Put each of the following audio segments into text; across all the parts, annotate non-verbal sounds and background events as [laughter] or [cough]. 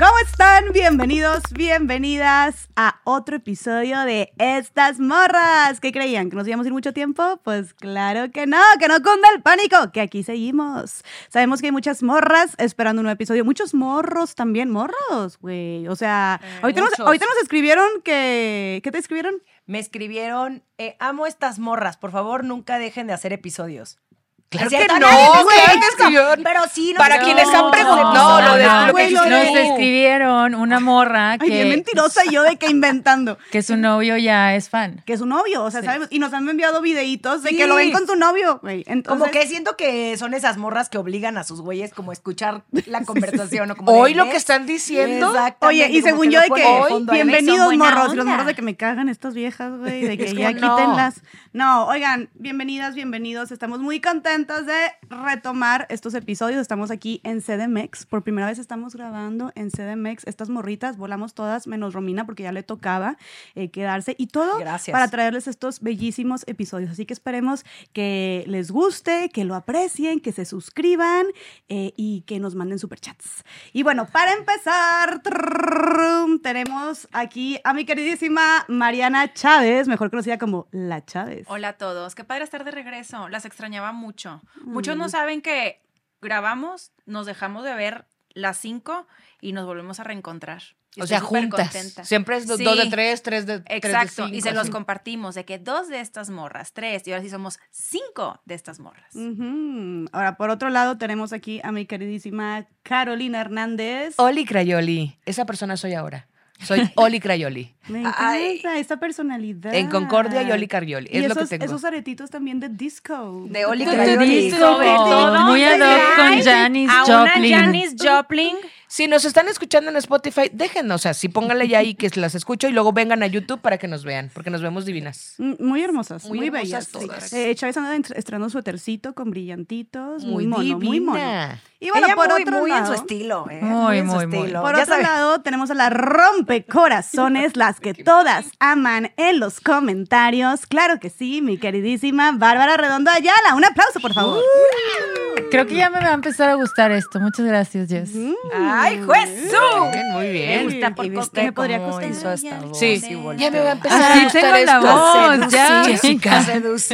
¿Cómo están? Bienvenidos, bienvenidas a otro episodio de Estas Morras. ¿Qué creían? ¿Que nos íbamos a ir mucho tiempo? Pues claro que no, que no cunda el pánico, que aquí seguimos. Sabemos que hay muchas morras esperando un nuevo episodio. Muchos morros también, morros, güey. O sea, ahorita, nos, muchos. ahorita nos escribieron que... ¿Qué te escribieron? Me escribieron, eh, amo estas morras, por favor nunca dejen de hacer episodios. Claro que no, claro que escribieron. Pero sí, no Para no, quienes han preguntado, no, lo de no, lo que yo. Nos escribieron una morra Ay, bien que, mentirosa yo de que inventando. [laughs] que su novio ya es fan. Que es su novio, o sea, sabemos. Y nos han enviado videitos de Sí. que lo ven con su novio, güey. Entonces, Como que siento que son esas morras que obligan a sus güeyes como a escuchar [laughs] la conversación. o como de, Hoy lo que están diciendo. Oye, y según que yo de que ahí. bienvenidos morros, los morros de que me cagan estas viejas, güey, de [laughs] que ya quítenlas. No, oigan, bienvenidas, bienvenidos. Estamos muy contentas de retomar estos episodios. Estamos aquí en CDMX. Por primera vez estamos grabando en CDMX. Estas morritas volamos todas, menos Romina, porque ya le tocaba eh, quedarse. Y todo Gracias. para traerles estos bellísimos episodios. Así que esperemos que les guste, que lo aprecien, que se suscriban eh, y que nos manden superchats. Y bueno, para empezar, tenemos aquí a mi queridísima Mariana Chávez, mejor conocida como La Chávez. Hola a todos, qué padre estar de regreso, las extrañaba mucho. Muchos Mm. no saben que grabamos, nos dejamos de ver las 5 y nos volvemos a reencontrar. Y O sea, juntas. contenta. Siempre es do- Sí. dos de tres, tres de tres de Exacto, y cinco, se los compartimos de que dos de estas morras, tres, y ahora sí somos cinco de estas morras. Ahora, por otro lado, tenemos aquí a mi queridísima Carolina Hernández. Oli Crayoli. Esa persona soy ahora. Soy [laughs] Oli Crayoli. Me encanta Ay. esta personalidad. En Concordia y Oli Crayoli. Y Es lo esos, que tengo. esos aretitos también de disco. De Oli Crayoli. muy ad hoc con Janis Joplin. una Janis Joplin. Si nos están escuchando en Spotify, déjenos, o sea, sí pónganle ya ahí que las escucho y luego vengan a YouTube para que nos vean, porque nos vemos divinas. Mm, Muy hermosas, muy, Muy hermosas bellas. sí. todas. Eh, Chávez anda estrenando suétercito con brillantitos, muy, Muy mono, muy mono. Y bueno, Ella por muy, otro muy en su lado, estilo, ¿eh? Muy, en su muy, muy. estilo. por Ya otro lado tenemos a la rompecorazones, las que todas aman en los comentarios. Claro que sí, mi queridísima Bárbara Redondo Ayala. Un aplauso, por favor. Creo que ya me va a empezar a gustar esto. Muchas gracias, Jess. ¡Ay, Jesús! Bien, muy Me bien. gusta por ¿Y viste? Me podría costar hizo esta voz Sí, volteó. ya me va a empezar Así a gustar tengo la esto. voz, ya. Jessica.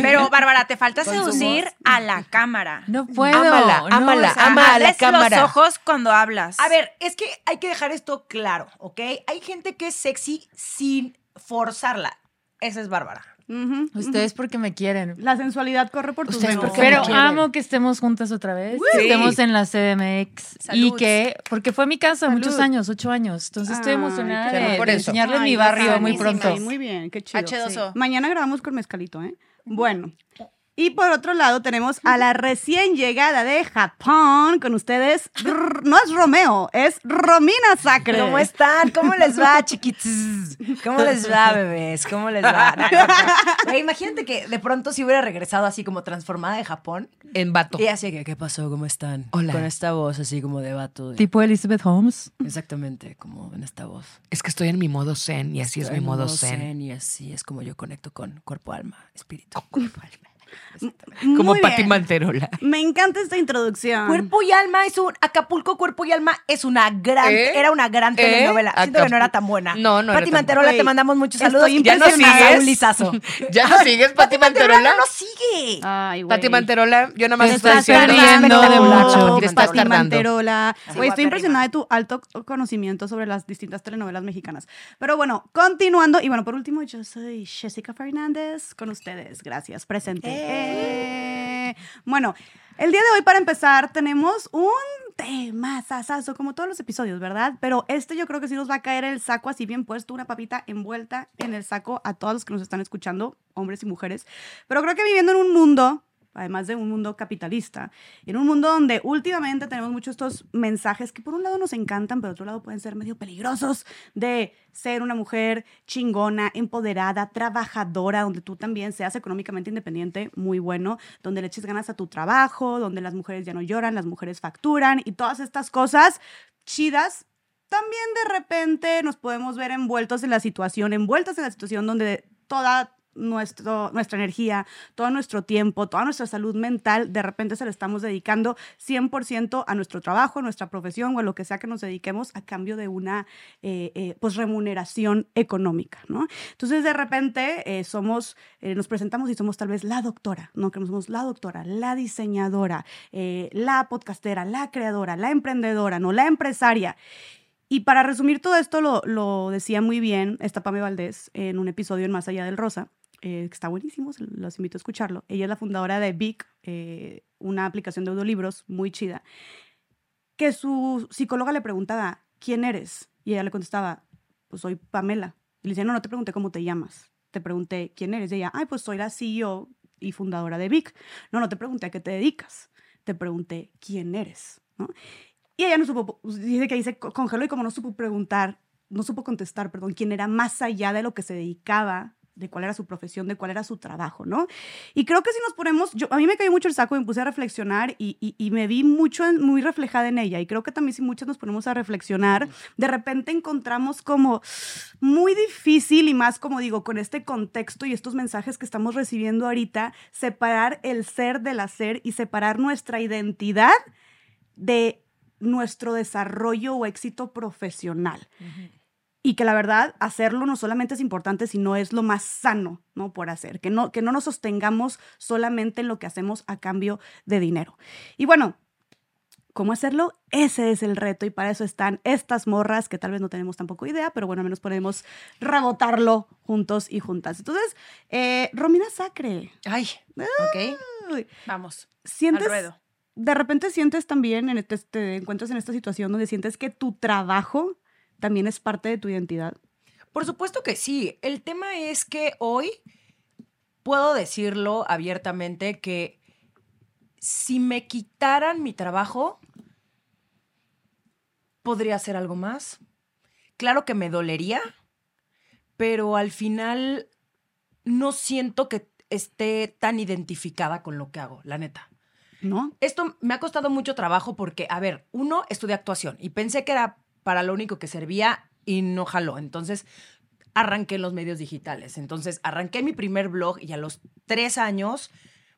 Pero, Bárbara, te falta seducir a la cámara. No puedo. Ámala, no, ámala, o sea, ama a la cámara. los ojos cuando hablas. A ver, es que hay que dejar esto claro, ¿ok? Hay gente que es sexy sin forzarla. Esa es Bárbara. Ujú. Ustedes porque me quieren. La sensualidad corre por tus Ustedes venas. porque me Pero amo que estemos juntas otra vez, Sí. que estemos en la CDMX y Salud. que, porque fue mi casa muchos Salud. años, ocho años, entonces estoy emocionada de. Por de eso. enseñarles Ay, mi barrio muy pronto. Sí, muy bien, qué chido. H2O. Mañana grabamos con mezcalito, ¿eh? Bueno. Y por otro lado tenemos a la recién llegada de Japón con ustedes. No es Romeo, es Romina Sacre. ¿Cómo están? ¿Cómo les va, chiquitos? ¿Cómo les va, bebés? ¿Cómo les va? No, no, no. Güey, imagínate que de pronto si hubiera regresado así como transformada de Japón En vato. y así que, ¿qué pasó? ¿Cómo están? Hola. Con esta voz así como de vato. de- Tipo Elizabeth Holmes. Exactamente, como en esta voz. Es que estoy en mi modo zen y así es mi en modo modo zen. Y así es como yo conecto con cuerpo, alma, espíritu. Cuerpo, alma. [laughs] Muy Como bien. Pati Manterola. Me encanta esta introducción. Cuerpo y alma es un Acapulco Cuerpo y alma es una gran ¿Eh? era una gran ¿Eh? telenovela. Siento que no era tan buena. No, no era Pati Manterola buena. te mandamos muchos Estoy saludos y ¿Ya no sigues? un lizazo. [laughs] ¿Ya no sigues, Pati Manterola? no sigue. Ay, güey. Pati Manterola, yo nada más estoy estás Pati tardando. Manterola. Sí, Güey, estoy impresionada de tu alto conocimiento sobre las distintas telenovelas mexicanas. Pero bueno, continuando. Y bueno, por último, yo soy Jessica Fernández con ustedes. Gracias, presente. Eh. Bueno, el día de hoy, para empezar, tenemos un tema sasazo, como todos los episodios, ¿verdad? Pero este yo creo que sí nos va a caer el saco así bien puesto, una papita envuelta en el saco a todos los que nos están escuchando, hombres y mujeres. Pero creo que viviendo en un mundo además de un mundo capitalista, en un mundo donde últimamente tenemos muchos estos mensajes que por un lado nos encantan, pero por otro lado pueden ser medio peligrosos de ser una mujer chingona, empoderada, trabajadora, donde tú también seas económicamente independiente, muy bueno, donde le eches ganas a tu trabajo, donde las mujeres ya no lloran, las mujeres facturan y todas estas cosas chidas. También de repente nos podemos ver envueltos en la situación, envueltas en la situación donde toda nuestra energía, todo nuestro tiempo, toda nuestra salud mental, de repente se le estamos dedicando 100% a nuestro trabajo, a nuestra profesión o a lo que sea que nos dediquemos a cambio de una eh, eh, pues remuneración económica, ¿no? Entonces de repente eh, somos, nos presentamos y somos tal vez la doctora, ¿no? Que somos la doctora, la diseñadora, la podcastera, la creadora, la emprendedora, ¿no? La empresaria. Y para resumir todo esto, lo, lo decía muy bien esta Pame Valdés en un episodio en Más Allá del Rosa, eh, está buenísimo, los invito a escucharlo. Ella es la fundadora de Vic, eh, una aplicación de audiolibros muy chida, que su psicóloga le preguntaba, ¿quién eres? Y ella le contestaba, pues soy Pamela. Y le decía, no, no te pregunté cómo te llamas, te pregunté quién eres. Y ella, ay, pues soy la CEO y fundadora de Vic. No, no te pregunté a qué te dedicas, te pregunté quién eres. Y ella no supo, dice que ahí se co- congeló y como no supo preguntar, no supo contestar, perdón, quién era más allá de lo que se dedicaba, de cuál era su profesión, de cuál era su trabajo, ¿no? Y creo que si nos ponemos, yo, a mí me cayó mucho el saco y me puse a reflexionar y, y- y me vi mucho, muy reflejada en ella. Y creo que también si muchos nos ponemos a reflexionar, de repente encontramos como muy difícil y más como digo, con este contexto y estos mensajes que estamos recibiendo ahorita, separar el ser del hacer y separar nuestra identidad de nuestro desarrollo o éxito profesional. Y que la verdad, hacerlo no solamente es importante, sino es lo más sano, ¿no? Por hacer. Que no, que no nos sostengamos solamente en lo que hacemos a cambio de dinero. Y bueno, ¿cómo hacerlo? Ese es el reto y para eso están estas morras que tal vez no tenemos tampoco idea, pero bueno, al menos podemos rebotarlo juntos y juntas. Entonces, eh, Romina Sacre, Ay, ok. Vamos. ¿sientes, Al ruedo. de repente sientes también, en este, te encuentras en esta situación donde sientes que tu trabajo también es parte de tu identidad? Por supuesto que sí. El tema es que hoy puedo decirlo abiertamente que si me quitaran mi trabajo, podría hacer algo más. Claro que me dolería, pero al final no siento que esté tan identificada con lo que hago, la neta. ¿No? Esto me ha costado mucho trabajo porque, a ver, uno, estudié actuación y pensé que era para lo único que servía y no jaló. Entonces, arranqué en los medios digitales. Entonces, arranqué mi primer blog y a los tres años,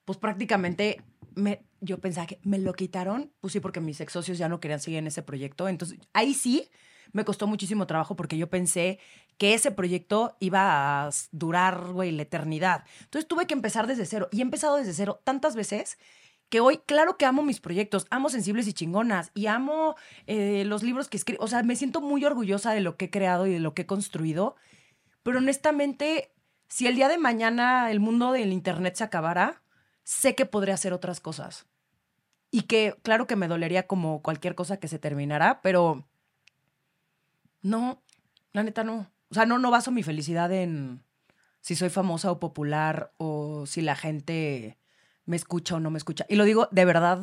pues prácticamente me, yo pensaba que me lo quitaron. Pues sí, porque mis ex socios ya no querían seguir en ese proyecto. Entonces, ahí sí me costó muchísimo trabajo porque yo pensé que ese proyecto iba a durar, güey, la eternidad. Entonces, tuve que empezar desde cero. Y he empezado desde cero tantas veces que hoy, claro que amo mis proyectos, amo Sensibles y Chingonas y amo eh, los libros que escribo. O sea, me siento muy orgullosa de lo que he creado y de lo que he construido. Pero honestamente, si el día de mañana el mundo del Internet se acabara, sé que podré hacer otras cosas. Y que, claro que me dolería como cualquier cosa que se terminara, pero no, la neta no. O sea, no, no baso mi felicidad en si soy famosa o popular o si la gente me escucha o no me escucha. Y lo digo de verdad,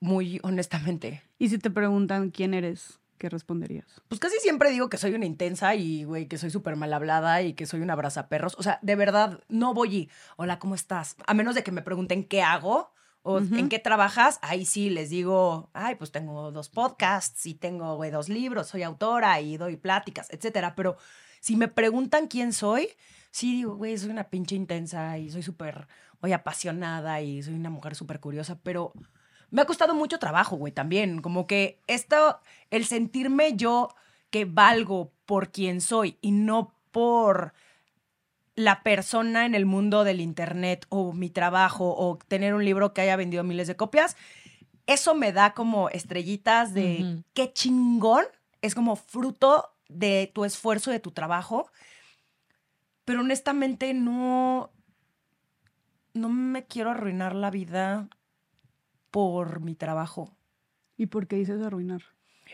muy honestamente. Y si te preguntan quién eres, ¿qué responderías? Pues casi siempre digo que soy una intensa y, güey, que soy súper mal hablada y que soy una abrazaperros. O sea, de verdad, no voy y, hola, ¿cómo estás? A menos de que me pregunten qué hago o en qué trabajas, ahí sí les digo, ay, pues tengo dos podcasts y tengo, güey, dos libros, soy autora y doy pláticas, etcétera. Pero si me preguntan quién soy, sí digo, güey, soy una pinche intensa y soy súper, apasionada y soy una mujer súper curiosa, pero me ha costado mucho trabajo, güey, también. Como que esto, el sentirme yo que valgo por quien soy y no por la persona en el mundo del internet o mi trabajo o tener un libro que haya vendido miles de copias, eso me da como estrellitas de qué chingón. Es como fruto de tu esfuerzo, de tu trabajo. Pero honestamente no, no me quiero arruinar la vida por mi trabajo. ¿Y por qué dices arruinar?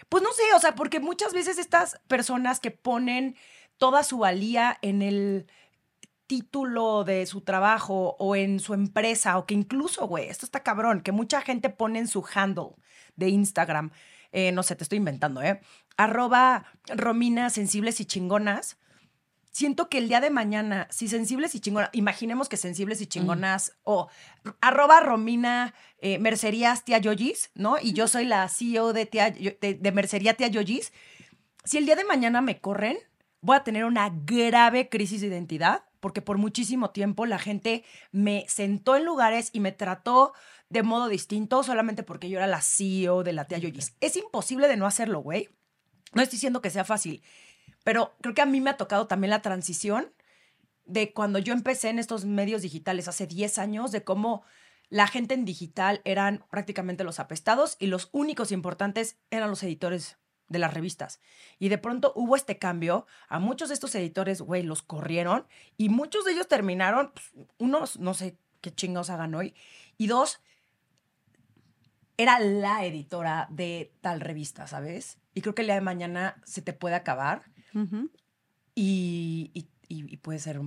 Pues no sé, o sea, porque muchas veces estas personas que ponen toda su valía en el título de su trabajo o en su empresa o que incluso, güey, esto está cabrón, que mucha gente pone en su handle de Instagram, eh, no sé, te estoy inventando, ¿eh? Arroba Romina Sensibles y Chingonas. Siento que el día de mañana, si sensibles y chingonas, imaginemos que sensibles y chingonas, o arroba Romina eh, Mercerías Tía Yoyis, ¿no? Y yo soy la CEO de, tía, de, de Mercería Tía Yoyis. Si el día de mañana me corren, voy a tener una grave crisis de identidad porque por muchísimo tiempo la gente me sentó en lugares y me trató de modo distinto solamente porque yo era la CEO de la tía Yoyis. Es imposible de no hacerlo, güey. No estoy diciendo que sea fácil, pero creo que a mí me ha tocado también la transición de cuando yo empecé en estos medios digitales hace 10 años, de cómo la gente en digital eran prácticamente los apestados y los únicos importantes eran los editores de las revistas. Y de pronto hubo este cambio, a muchos de estos editores, güey, los corrieron y muchos de ellos terminaron, pues, unos, no sé qué chingados hagan hoy, y dos, era la editora de tal revista, ¿sabes? Y creo que el día de mañana se te puede acabar y, y- y- y puede ser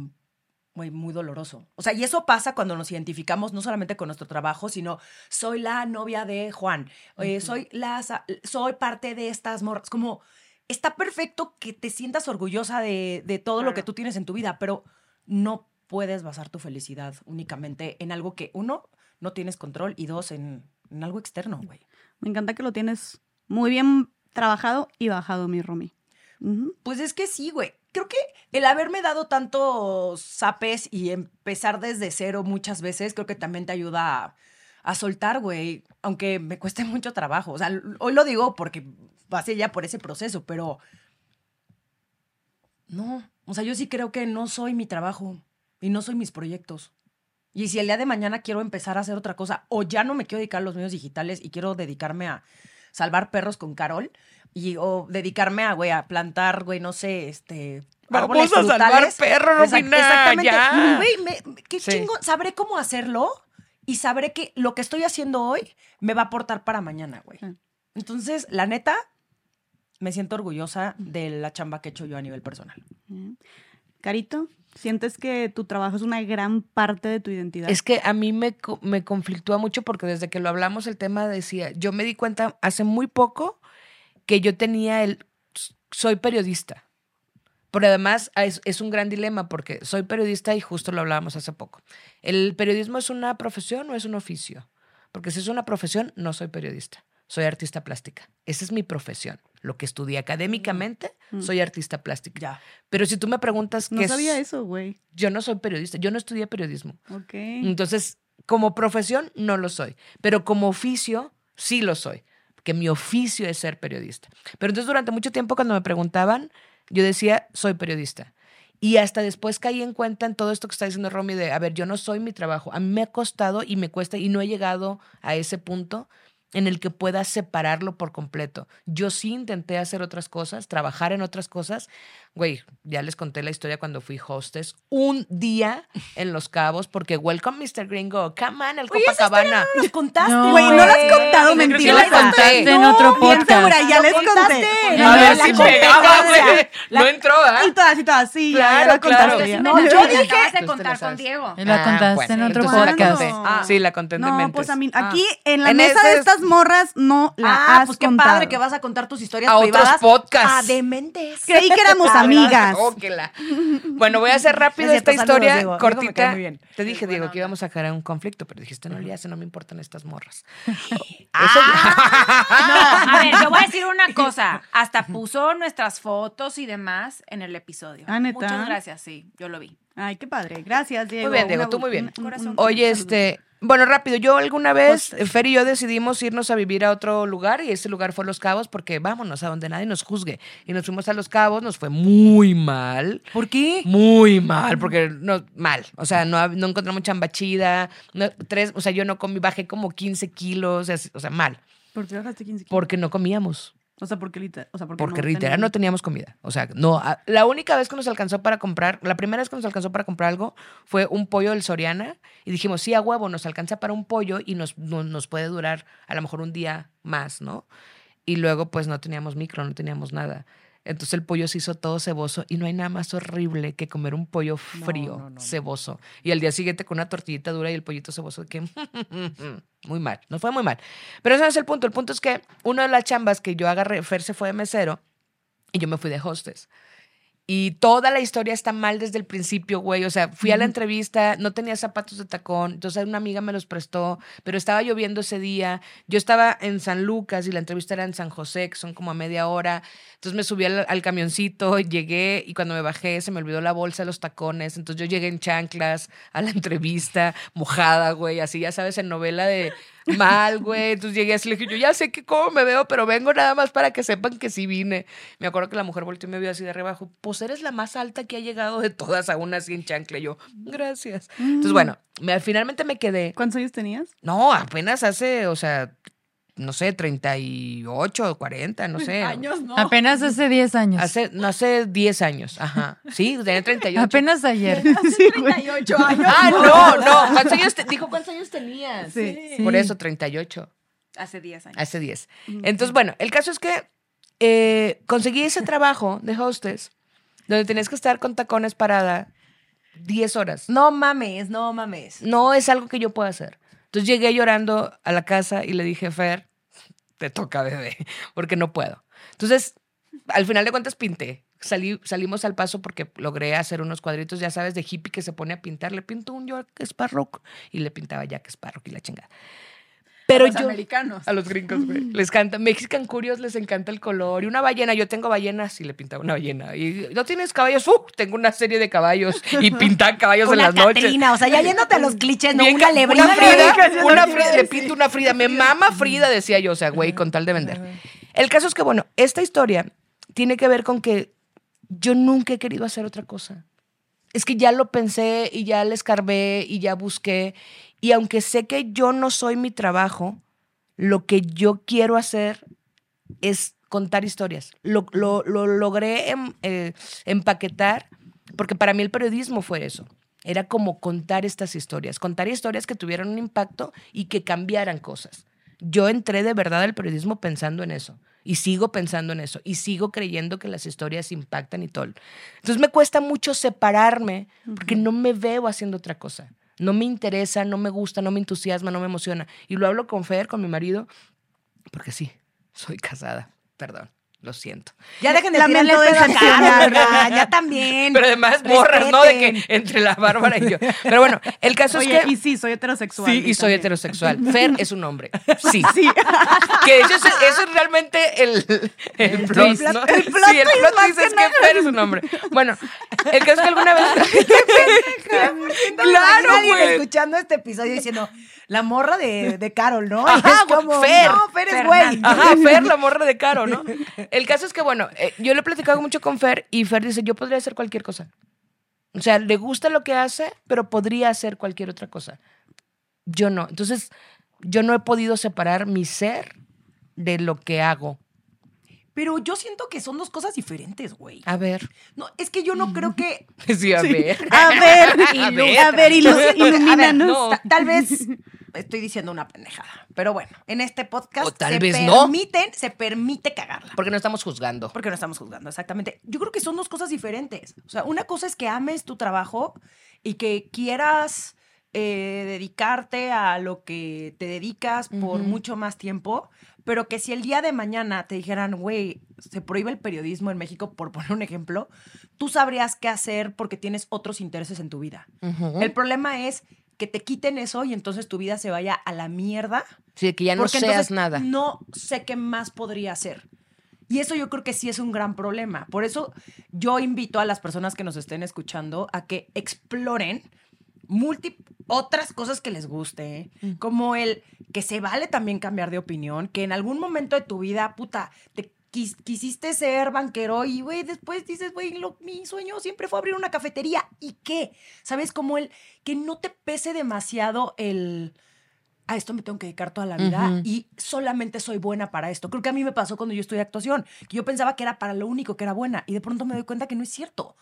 muy, muy doloroso. O sea, y eso pasa cuando nos identificamos no solamente con nuestro trabajo, sino soy la novia de Juan, eh, soy, la, soy parte de estas morras. Como está perfecto que te sientas orgullosa de, de todo lo que tú tienes en tu vida, pero no puedes basar tu felicidad únicamente en algo que, uno, no tienes control y dos, en, en algo externo, güey. Me encanta que lo tienes muy bien trabajado y bajado, mi Romy. Pues es que sí, güey. Creo que el haberme dado tantos zapes y empezar desde cero muchas veces, creo que también te ayuda a, a soltar, güey. Aunque me cueste [laughs] mucho trabajo. O sea, hoy lo digo porque pasé ya por ese proceso, pero. No. O sea, yo sí creo que no soy mi trabajo y no soy mis proyectos. Y si el día de mañana quiero empezar a hacer otra cosa, o ya no me quiero dedicar a los medios digitales y quiero dedicarme a salvar perros con Carol, y, o dedicarme a, güey, a plantar, güey, no sé, este. Vamos a salvar perros, Exact- Romina, Exactamente. ya. Güey, me- qué Sí. chingo. Sabré cómo hacerlo y sabré que lo que estoy haciendo hoy me va a aportar para mañana, güey. Entonces, la neta, me siento orgullosa de la chamba que he hecho yo a nivel personal. Carito, ¿sientes que tu trabajo es una gran parte de tu identidad? Es que a mí me, me conflictúa mucho porque desde que lo hablamos el tema decía, yo me di cuenta hace muy poco que yo tenía el, soy periodista. Pero además es, es un gran dilema porque soy periodista y justo lo hablábamos hace poco. ¿El periodismo es una profesión o es un oficio? Porque si es una profesión, no soy periodista. Soy artista plástica. Esa es mi profesión. Lo que estudié académicamente, soy artista plástica. Ya. Pero si tú me preguntas no qué es- sabía eso, güey. yo no soy periodista, yo no estudié periodismo. Ok. Entonces, como profesión, no lo soy. Pero como oficio, sí lo soy. Que mi oficio es ser periodista. Pero entonces, durante mucho tiempo, cuando me preguntaban, yo decía, soy periodista. Y hasta después caí en cuenta en todo esto que está diciendo Romy de, a ver, yo no soy mi trabajo. A mí me ha costado y me cuesta y no he llegado a ese punto en el que pueda separarlo por completo. Yo sí intenté hacer otras cosas, trabajar en otras cosas. Güey, ya les conté la historia cuando fui hostess un día en Los Cabos porque welcome Mr. Gringo, come on, el Copacabana. Nos contaste, No, Güey, no lo has contado, mentirosa. lo conté. en otro podcast. segura, ya Lo les contaste. conté. A ver la si pegaba, güey. La- No entró, ¿ah? Y todas, y todas, sí, Claro, lo contaste claro. bien. No, No, yo dije. de la contar con. Diego. Y la contaste en otro la podcast. Ah. Sí, la conté en No, Dementes. pues a mí, Ah. aquí en la En mesa de es- estas morras no la Ah, has pues qué contado. padre que vas a contar tus historias A otros privadas. podcasts. A dementes. Creí que éramos [laughs] Ah, amigas. Bueno, voy a hacer rápido esta historia cortita. muy bien. Te dije, Diego, que íbamos a crear un conflicto, pero dijiste, no le hace, no me importan estas morras. [laughs] [laughs] No, a ver, yo voy a decir una cosa. Hasta puso nuestras fotos y demás en el episodio. Ah, ¿neta? Muchas gracias, sí, yo lo vi. Ay, qué padre. Gracias, Diego. Muy bien, Diego, Una- tú muy bien. un- un- Corazón. un- Oye, este, bueno, rápido, yo alguna vez. Fer y yo decidimos irnos a vivir a otro lugar y ese lugar fue Los Cabos porque vámonos a donde nadie nos juzgue. Y nos fuimos a Los Cabos, nos fue muy mal. ¿Por qué? Muy mal, porque no, mal. O sea, no, hab- no encontramos chamba chida. no- tres, o sea, yo no comí, bajé como 15 kilos, así, o sea, mal. ¿Por qué bajaste 15 kilos? Porque no comíamos. O sea, porque literal. O sea, porque, Porque no literal tenían- no teníamos comida. O sea, no. La única vez que nos alcanzó para comprar, la primera vez que nos alcanzó para comprar algo fue un pollo del Soriana. Y dijimos, sí, a huevo, nos alcanza para un pollo y nos, no- nos puede durar a lo mejor un día más, ¿no? Y luego, pues no teníamos micro, no teníamos nada. Entonces el pollo se hizo todo ceboso y no hay nada más horrible que comer un pollo frío, ceboso. Y al día siguiente con una tortillita dura y el pollito ceboso, que [laughs] muy mal, nos fue muy mal. Pero ese no es el punto. El punto es que una de las chambas que yo agarré, Fer se fue de mesero y yo me fui de hostess. Y toda la historia está mal desde el principio, güey. O sea, fui a la entrevista, no tenía zapatos de tacón, entonces una amiga me los prestó, pero estaba lloviendo ese día. Yo estaba en San Lucas y la entrevista era en San José, que son como a media hora. Entonces me subí al, al camioncito, [laughs] llegué y cuando me bajé se me olvidó la bolsa, los tacones. Entonces yo llegué en chanclas a la [laughs] entrevista, mojada, güey, así ya sabes, en novela de mal, güey. Entonces llegué así, le dije, yo ya sé que cómo me veo, pero vengo nada más para que sepan que sí vine. Me acuerdo que la mujer volteó y me vio así de rebajo. Pues eres la más alta que ha llegado de todas, aún así en chancla. Y yo, gracias. Entonces, bueno, me, finalmente me quedé. ¿Cuántos años tenías? No, apenas hace, o sea, no sé, 38 o 40, no [laughs] sé. Años, ¿no? Apenas hace 10 años. Hace, no hace 10 años, ajá. Sí, tenía 38. Apenas ayer. [laughs] Sí, güey. 38 años. Ah, no, no. [laughs] ¿Cuántos años te- dijo cuántos años tenías? Sí. Por eso, 38. Hace 10 años. Hace 10. Entonces, bueno, el caso es que eh, conseguí ese trabajo de hostess donde tenías que estar con tacones parada 10 horas. No mames, no mames. No es algo que yo pueda hacer. Entonces llegué llorando a la casa y le dije, Fer, te toca, bebé, [laughs] porque no puedo. Entonces, al final de cuentas pinté. Salí, salimos al paso porque logré hacer unos cuadritos, ya sabes, de hippie que se pone a pintar. Le pinto un Jack Sparrow y le pintaba Jack Sparrow y la chingada. Pero Los yo... americanos. A los gringos, güey. Les encanta. Mexican Curios les encanta el color. Y una ballena, yo tengo ballenas y le pintaba una ballena. Y no tienes caballos, ¡uh! Tengo una serie de caballos y [laughs] pintan caballos en Una las noches. Catrina, o sea, ya yéndote a los clichés, no Bien una lebrina. Una Frida, una Frida, le pinto una Frida. Me mama Frida, decía yo, o sea, güey, con tal de vender. El caso es que, bueno, esta historia tiene que ver con que yo nunca he querido hacer otra cosa. Es que ya lo pensé y ya le escarbé y ya busqué. Y aunque sé que yo no soy mi trabajo, lo que yo quiero hacer es contar historias. Lo, lo- lo logré em- eh, empaquetar porque para mí el periodismo fue eso. Era como contar estas historias, contar historias que tuvieran un impacto y que cambiaran cosas. Yo entré de verdad al periodismo pensando en eso y sigo pensando en eso y sigo creyendo que las historias impactan y todo. Entonces me cuesta mucho separarme porque no me veo haciendo otra cosa. No me interesa, no me gusta, no me entusiasma, no me emociona. Y lo hablo con Fer, con mi marido, porque sí, soy casada. Perdón, lo siento. Ya dejen de Lamento tirarle el pedo a ya también. Pero además morras, ¿no? De que entre la Bárbara y yo. Pero bueno, el caso Oye, es que... y sí, soy heterosexual. Sí, y soy heterosexual. Fer es un hombre. Sí. [laughs] Sí. Que eso es, eso es realmente el, el plot, twist. ¿no? El plot sí, el plot que que Fer es un hombre. Bueno, el caso es que alguna vez... [laughs] claro, Alguien güey. escuchando este episodio diciendo, la morra de, de Carol, ¿no? [laughs] Ajá, es como, Fer. No, Fer es güey. Ajá, [laughs] Fer, la morra de Caro, ¿no? El caso es que, bueno, eh, yo le he platicado mucho con Fer y Fer dice, yo podría hacer cualquier cosa. O sea, le gusta lo que hace, pero podría hacer cualquier otra cosa. Yo no. Entonces, yo no he podido separar mi ser de lo que hago. Pero yo siento que son dos cosas diferentes, güey. A ver. No, es que yo no creo que... [laughs] Sí, a ver. A ver, A ver. a ver, ilu- A ver, ilumínanos. no. ta- tal vez estoy diciendo una pendejada. Pero bueno, en este podcast O tal se vez no. permiten, se permite cagarla. Porque no estamos juzgando. Porque no estamos juzgando, exactamente. Yo creo que son dos cosas diferentes. O sea, una cosa es que ames tu trabajo y que quieras eh, dedicarte a lo que te dedicas por mucho más tiempo, pero que si el día de mañana te dijeran, güey, se prohíbe el periodismo en México, por [laughs] poner un ejemplo, tú sabrías qué hacer porque tienes otros intereses en tu vida. El problema es que te quiten eso y entonces tu vida se vaya a la mierda Sí, que ya no seas nada. No sé qué más podría hacer. Y eso yo creo que sí es un gran problema. Por eso yo invito a las personas que nos estén escuchando a que exploren multi otras cosas que les guste, Mm. como el que se vale también cambiar de opinión, que en algún momento de tu vida, puta, te quis- quisiste ser banquero y, güey, después dices, güey, mi sueño siempre fue abrir una cafetería. ¿Y qué? ¿Sabes? Como el que no te pese demasiado el a esto me tengo que dedicar toda la vida y solamente soy buena para esto. Creo que a mí me pasó cuando yo estudié actuación, que yo pensaba que era para lo único que era buena y de pronto me doy cuenta que no es cierto.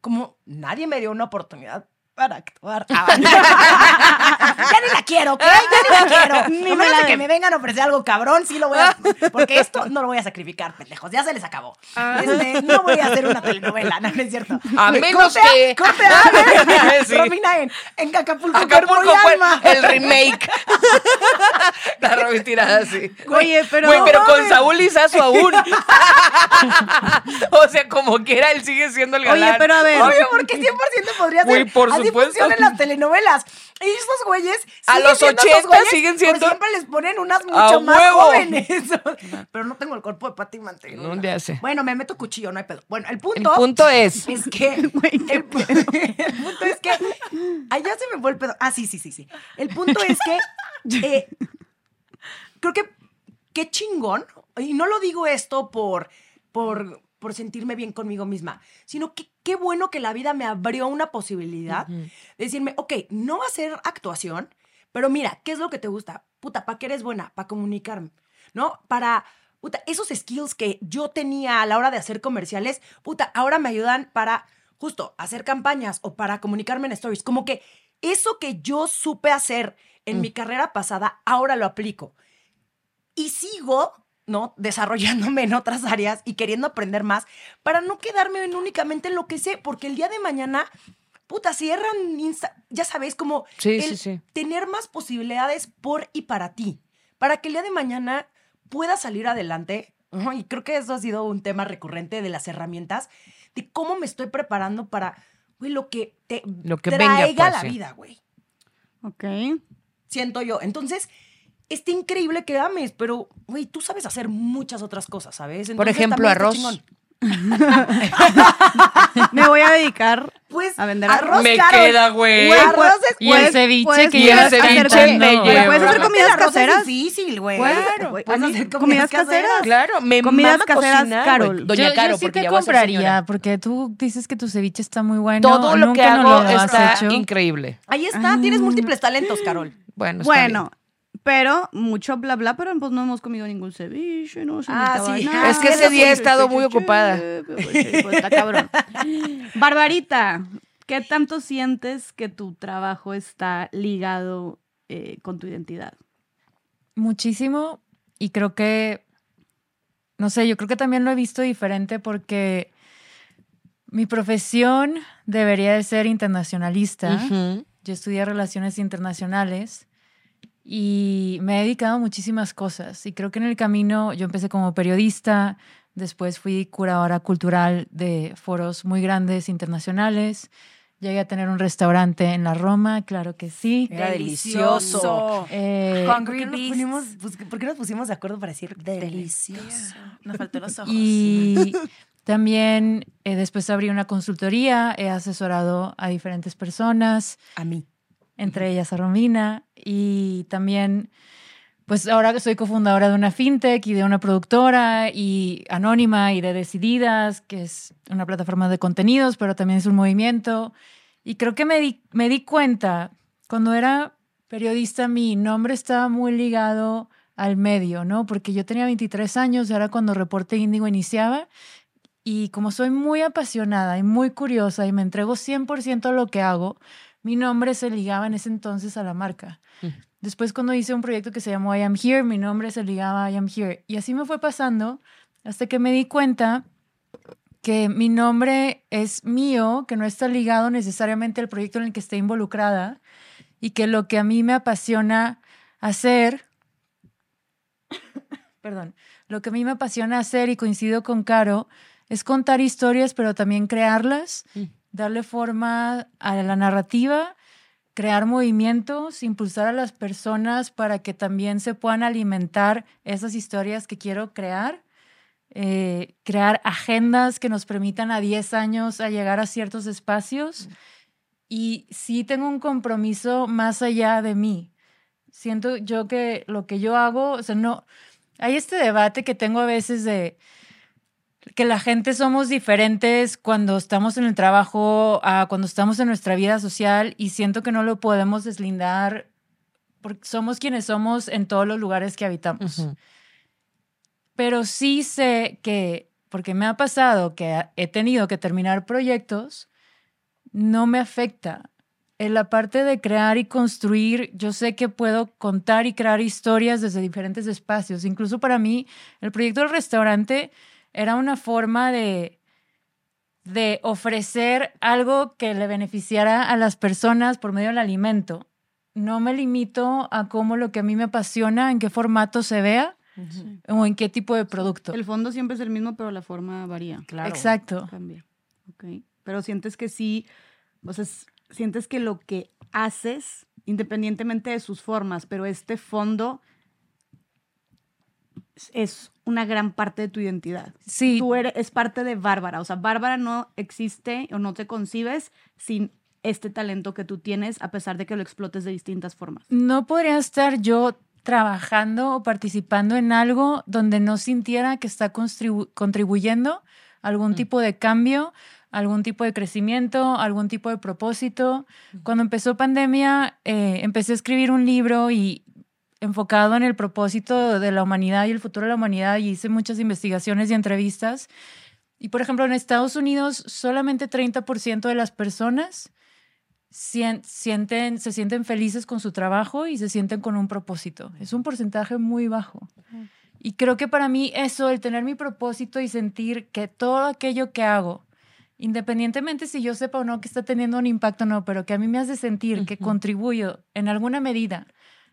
Como nadie me dio una oportunidad para actuar. Ah, [laughs] ya ni la quiero, ¿ok? Ya ni la quiero. [laughs] Ni me la que me vengan a ofrecer algo cabrón, sí lo voy a... [laughs] Porque esto no lo voy a sacrificar, pendejos. Ya se les acabó. Este, no voy a hacer una telenovela, no, no es cierto. A menos Corte que- Corte A, Sí. Romina en, en Acapulco, y fue Alma. el remake. La Robin tirada así. Oye, pero. Güey, pero con. Saúl Lizazo aún. o sea, como quiera, él sigue siendo el galán. Oye, pero a ver. Obvio, porque 100% podría ser. Güey, por Así funcionan las telenovelas. Y esos güeyes. A los siendo 80 esos güeyes, siguen pero siendo- siempre les ponen unas ¡A mucho más huevo! jóvenes. [laughs] Pero no tengo el cuerpo de Pati Mantequilla. No le hace. Bueno, me meto cuchillo, no hay pedo. Bueno, el El punto. punto es. [laughs] Es que. [laughs] Güey, el punto es que. Allá se me fue el pedo. Ah, sí, sí, sí, sí. El punto es que. eh, creo que. Qué chingón. Y no lo digo esto por. por por sentirme bien conmigo misma, sino que qué bueno que la vida me abrió una posibilidad de decirme, ok, no va a ser actuación, pero mira, ¿qué es lo que te gusta? Puta, ¿para qué eres buena? Para comunicarme, ¿no? Para, puta, esos skills que yo tenía a la hora de hacer comerciales, puta, ahora me ayudan para justo hacer campañas o para comunicarme en stories. Como que eso que yo supe hacer en mi carrera pasada, ahora lo aplico. Y sigo, ¿no? Desarrollándome en otras áreas y queriendo aprender más para no quedarme en únicamente en lo que sé, porque el día de mañana, puta, cierran Insta, ya sabes, como Sí, el sí, sí. tener más posibilidades por y para ti, para que el día de mañana pueda salir adelante. Y creo que eso ha sido un tema recurrente de las herramientas, de cómo me estoy preparando para, güey, lo que te Lo que venga, traiga pues, la sí. vida, güey Ok. siento yo. Entonces, está increíble que ames, pero, güey, tú sabes hacer muchas otras cosas, ¿sabes? Por ejemplo, arroz. [laughs] Me voy a dedicar Pues, a vender arroz. Me queda, güey. Arroz es- Y el ceviche que llevas ceviche me lleva. Puedes hacer comidas caseras. Es difícil, güey. Claro, Puedes puedes hacer comidas comidas caseras. Claro, me Comidas mama caseras, cocinar, Carol. Doña yo, Caro, yo sí porque te compraría, porque tú dices que tu ceviche está muy bueno. Todo lo que hago lo has está hecho. increíble. Ahí está, tienes múltiples talentos, Carol. Bueno, Bueno, pero mucho bla bla, pero pues no hemos comido ningún ceviche, no se Ah, sí. nada. Es que ese día he estado muy ocupada. Pues, pues, está cabrón. [laughs] Barbarita, ¿qué tanto sientes que tu trabajo está ligado eh, con tu identidad? Muchísimo. Y creo que, no sé, yo creo que también lo he visto diferente porque mi profesión debería de ser internacionalista. Yo estudié relaciones internacionales y me he dedicado a muchísimas cosas. Y creo que en el camino yo empecé como periodista, después fui curadora cultural de foros muy grandes internacionales. Llegué a tener un restaurante en la Roma, claro que sí. Era delicioso. Eh, ¿Por qué, nos ponimos, pues, ¿Por qué nos pusimos de acuerdo para decir delicioso? Nos faltó los ojos. Y también eh, después abrí una consultoría, he asesorado a diferentes personas, A mí. Entre ellas a Romina, y también, pues ahora soy cofundadora de una fintech y de una productora y anónima y de Decididas, que es una plataforma de contenidos, pero también es un movimiento. Y creo que me di, me di cuenta, cuando era periodista, mi nombre estaba muy ligado al medio, ¿no? Porque yo tenía 23 años, era cuando Reporte Índigo iniciaba. Y como soy muy apasionada y muy curiosa y me entrego 100% a lo que hago, mi nombre se ligaba en ese entonces a la marca. Después cuando hice un proyecto que se llamó I Am Here, mi nombre se ligaba a I Am Here. Y así me fue pasando hasta que me di cuenta que mi nombre es mío, que no está ligado necesariamente al proyecto en el que esté involucrada y que lo que a mí me apasiona hacer, [coughs] perdón, lo que a mí me apasiona hacer y coincido con Caro es contar historias, pero también crearlas, darle forma a la narrativa, crear movimientos, impulsar a las personas para que también se puedan alimentar esas historias que quiero crear, eh, crear agendas que nos permitan a 10 años a llegar a ciertos espacios. Y sí tengo un compromiso más allá de mí. Siento yo que lo que yo hago, o sea, no, hay este debate que tengo a veces de que la gente somos diferentes cuando estamos en el trabajo, a cuando estamos en nuestra vida social y siento que no lo podemos deslindar porque somos quienes somos en todos los lugares que habitamos. Pero sí sé que, porque me ha pasado que he tenido que terminar proyectos, no me afecta. en la parte de crear y construir, yo sé que puedo contar y crear historias desde diferentes espacios. Incluso para mí, el proyecto del restaurante era una forma de, de ofrecer algo que le beneficiara a las personas por medio del alimento. No me limito a cómo lo que a mí me apasiona, en qué formato se vea o en qué tipo de producto. El fondo siempre es el mismo, pero la forma varía. Claro. Exacto. Cambia. Ok. Pero sientes que sí, o sea, sientes que lo que haces, independientemente de sus formas, pero este fondo es una gran parte de tu identidad. Sí, Tú eres, es parte de Bárbara. O sea, Bárbara no existe o no te concibes sin este talento que tú tienes, a pesar de que lo explotes de distintas formas. no podría estar yo trabajando o participando en algo donde no sintiera que está contribu- contribuyendo a algún tipo de cambio, algún tipo de crecimiento, algún tipo de propósito. Cuando empezó pandemia, eh, empecé a escribir un libro y enfocado en el propósito de la humanidad y el futuro de la humanidad y hice muchas investigaciones y entrevistas. Y por ejemplo, en Estados Unidos, solamente 30% de las personas sien- sienten, se sienten felices con su trabajo y se sienten con un propósito. Es un porcentaje muy bajo. Y creo que para mí eso, el tener mi propósito y sentir que todo aquello que hago, independientemente si yo sepa o no que está teniendo un impacto o no, pero que a mí me hace sentir que contribuyo en alguna medida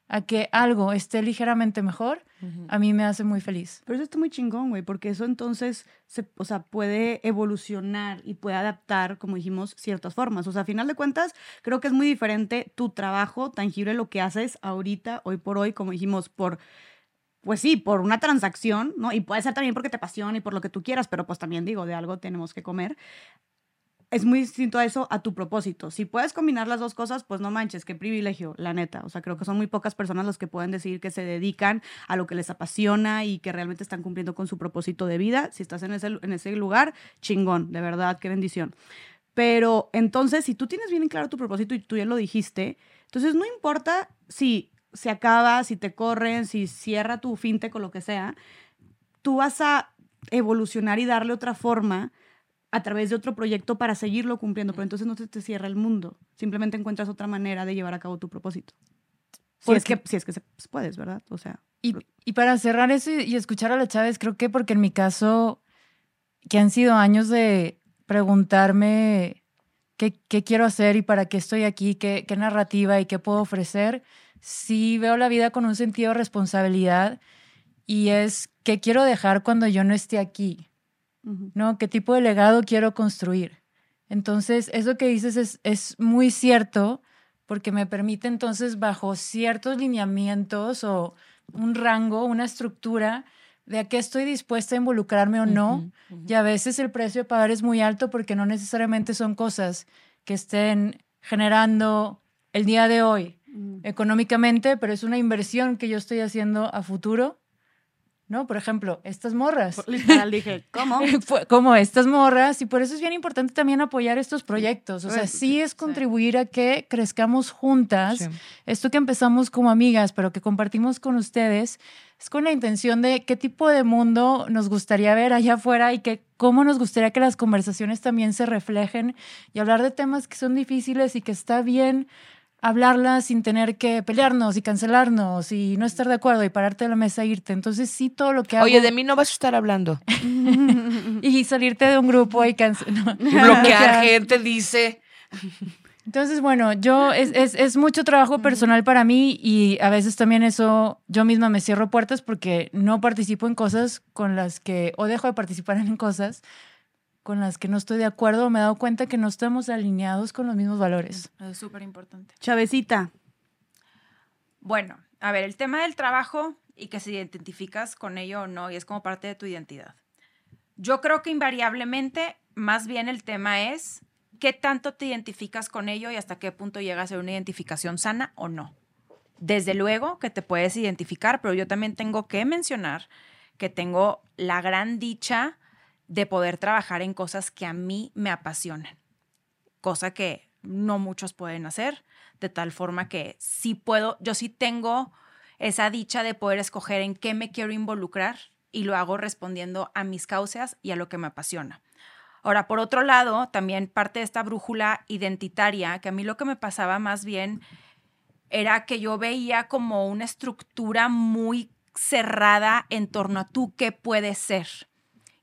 a que algo esté ligeramente mejor, a mí me hace muy feliz. Pero eso está muy chingón, güey, porque eso entonces, se, o sea, puede evolucionar y puede adaptar, como dijimos, ciertas formas. O sea, a final de cuentas, creo que es muy diferente tu trabajo tangible, lo que haces ahorita, hoy por hoy, como dijimos, por, pues sí, por una transacción, ¿no? Y puede ser también porque te apasiona y por lo que tú quieras, pero pues también digo, de algo tenemos que comer. Es muy distinto a eso, a tu propósito. Si puedes combinar las dos cosas, pues no manches, qué privilegio, la neta. O sea, creo que son muy pocas personas las que pueden decir que se dedican a lo que les apasiona y que realmente están cumpliendo con su propósito de vida. Si estás en ese, en ese lugar, chingón, de verdad, qué bendición. Pero entonces, si tú tienes bien en claro tu propósito y tú ya lo dijiste, entonces no importa si se acaba, si te corren, si cierra tu fintech o lo que sea, tú vas a evolucionar y darle otra forma a través de otro proyecto para seguirlo cumpliendo, pero entonces no se te cierra el mundo, simplemente encuentras otra manera de llevar a cabo tu propósito. Si es que, si es que se, pues, puedes, ¿verdad? O sea, Y, y para cerrar eso y, y escuchar a la Chávez, creo que porque en mi caso, que han sido años de preguntarme qué, qué quiero hacer y para qué estoy aquí, qué, qué narrativa y qué puedo ofrecer, sí veo la vida con un sentido de responsabilidad y es qué quiero dejar cuando yo no esté aquí. ¿No? ¿Qué tipo de legado quiero construir? Entonces, eso que dices es, es muy cierto porque me permite entonces bajo ciertos lineamientos o un rango, una estructura de a qué estoy dispuesta a involucrarme o no. Y a veces el precio a pagar es muy alto porque no necesariamente son cosas que estén generando el día de hoy Mm. económicamente, pero es una inversión que yo estoy haciendo a futuro. ¿No? Por ejemplo, estas morras. Literal dije, [laughs] ¿cómo? Como estas morras y por eso es bien importante también apoyar estos proyectos. O sea, Pues, sí es contribuir a que crezcamos juntas. Sí. Esto que empezamos como amigas, pero que compartimos con ustedes, es con la intención de qué tipo de mundo nos gustaría ver allá afuera y que cómo nos gustaría que las conversaciones también se reflejen y hablar de temas que son difíciles y que está bien hablarlas sin tener que pelearnos y cancelarnos y no estar de acuerdo y pararte de la mesa e irte. Entonces sí todo lo que hago Oye, de mí no vas a estar hablando. [laughs] y salirte de un grupo y cancelar. [laughs] Bloquear [laughs] gente, dice. Entonces, bueno, yo es, es, es mucho trabajo personal para mí y a veces también eso yo misma me cierro puertas porque no participo en cosas con las que, o dejo de participar en cosas con las que no estoy de acuerdo me he dado cuenta que no estamos alineados con los mismos valores. Es súper importante. Chavecita, Bueno, a ver, el tema del trabajo y que si identificas con ello o no, y es como parte de tu identidad. Yo creo que invariablemente, más bien el tema es qué tanto te identificas con ello y hasta qué punto llega a ser una identificación sana o no. Desde luego que te puedes identificar, pero yo también tengo que mencionar que tengo la gran dicha de poder trabajar en cosas que a mí me apasionan, cosa que no muchos pueden hacer, de tal forma que sí puedo, yo sí tengo esa dicha de poder escoger en qué me quiero involucrar y lo hago respondiendo a mis causas y a lo que me apasiona. Ahora, por otro lado, también parte de esta brújula identitaria, que a mí lo que me pasaba más bien era que yo veía como una estructura muy cerrada en torno a tú qué puedes ser.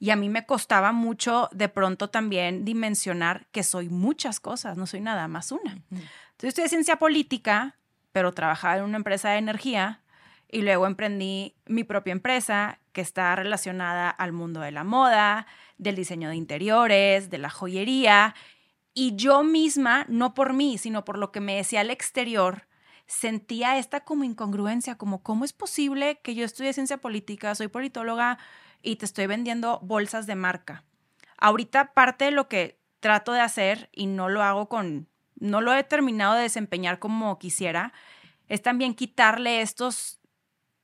Y a mí me costaba mucho de pronto también dimensionar que soy muchas cosas, no soy nada más una. Entonces, de ciencia política, pero trabajaba en una empresa de energía y luego emprendí mi propia empresa que está relacionada al mundo de la moda, del diseño de interiores, de la joyería. Y yo misma, no por mí, sino por lo que me decía al exterior, sentía esta como incongruencia, como cómo es posible que yo estudie ciencia política, soy politóloga y te estoy vendiendo bolsas de marca. Ahorita parte de lo que trato de hacer y no lo hago con, no lo he terminado de desempeñar como quisiera, es también quitarle estos,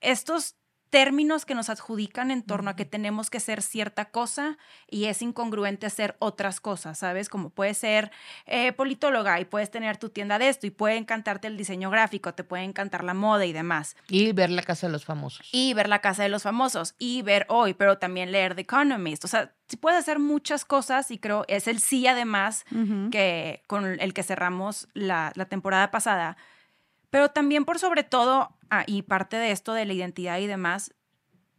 estos términos que nos adjudican en torno a que tenemos que ser cierta cosa y es incongruente hacer otras cosas, ¿sabes? Como puedes ser eh, politóloga y puedes tener tu tienda de esto y puede encantarte el diseño gráfico, te puede encantar la moda y demás. Y ver la casa de los famosos. Y ver la casa de los famosos y ver hoy, pero también leer The Economist. O sea, sí puedes hacer muchas cosas y creo es el sí además que con el que cerramos la, la temporada pasada. Pero también por sobre todo, ah, y parte de esto de la identidad y demás,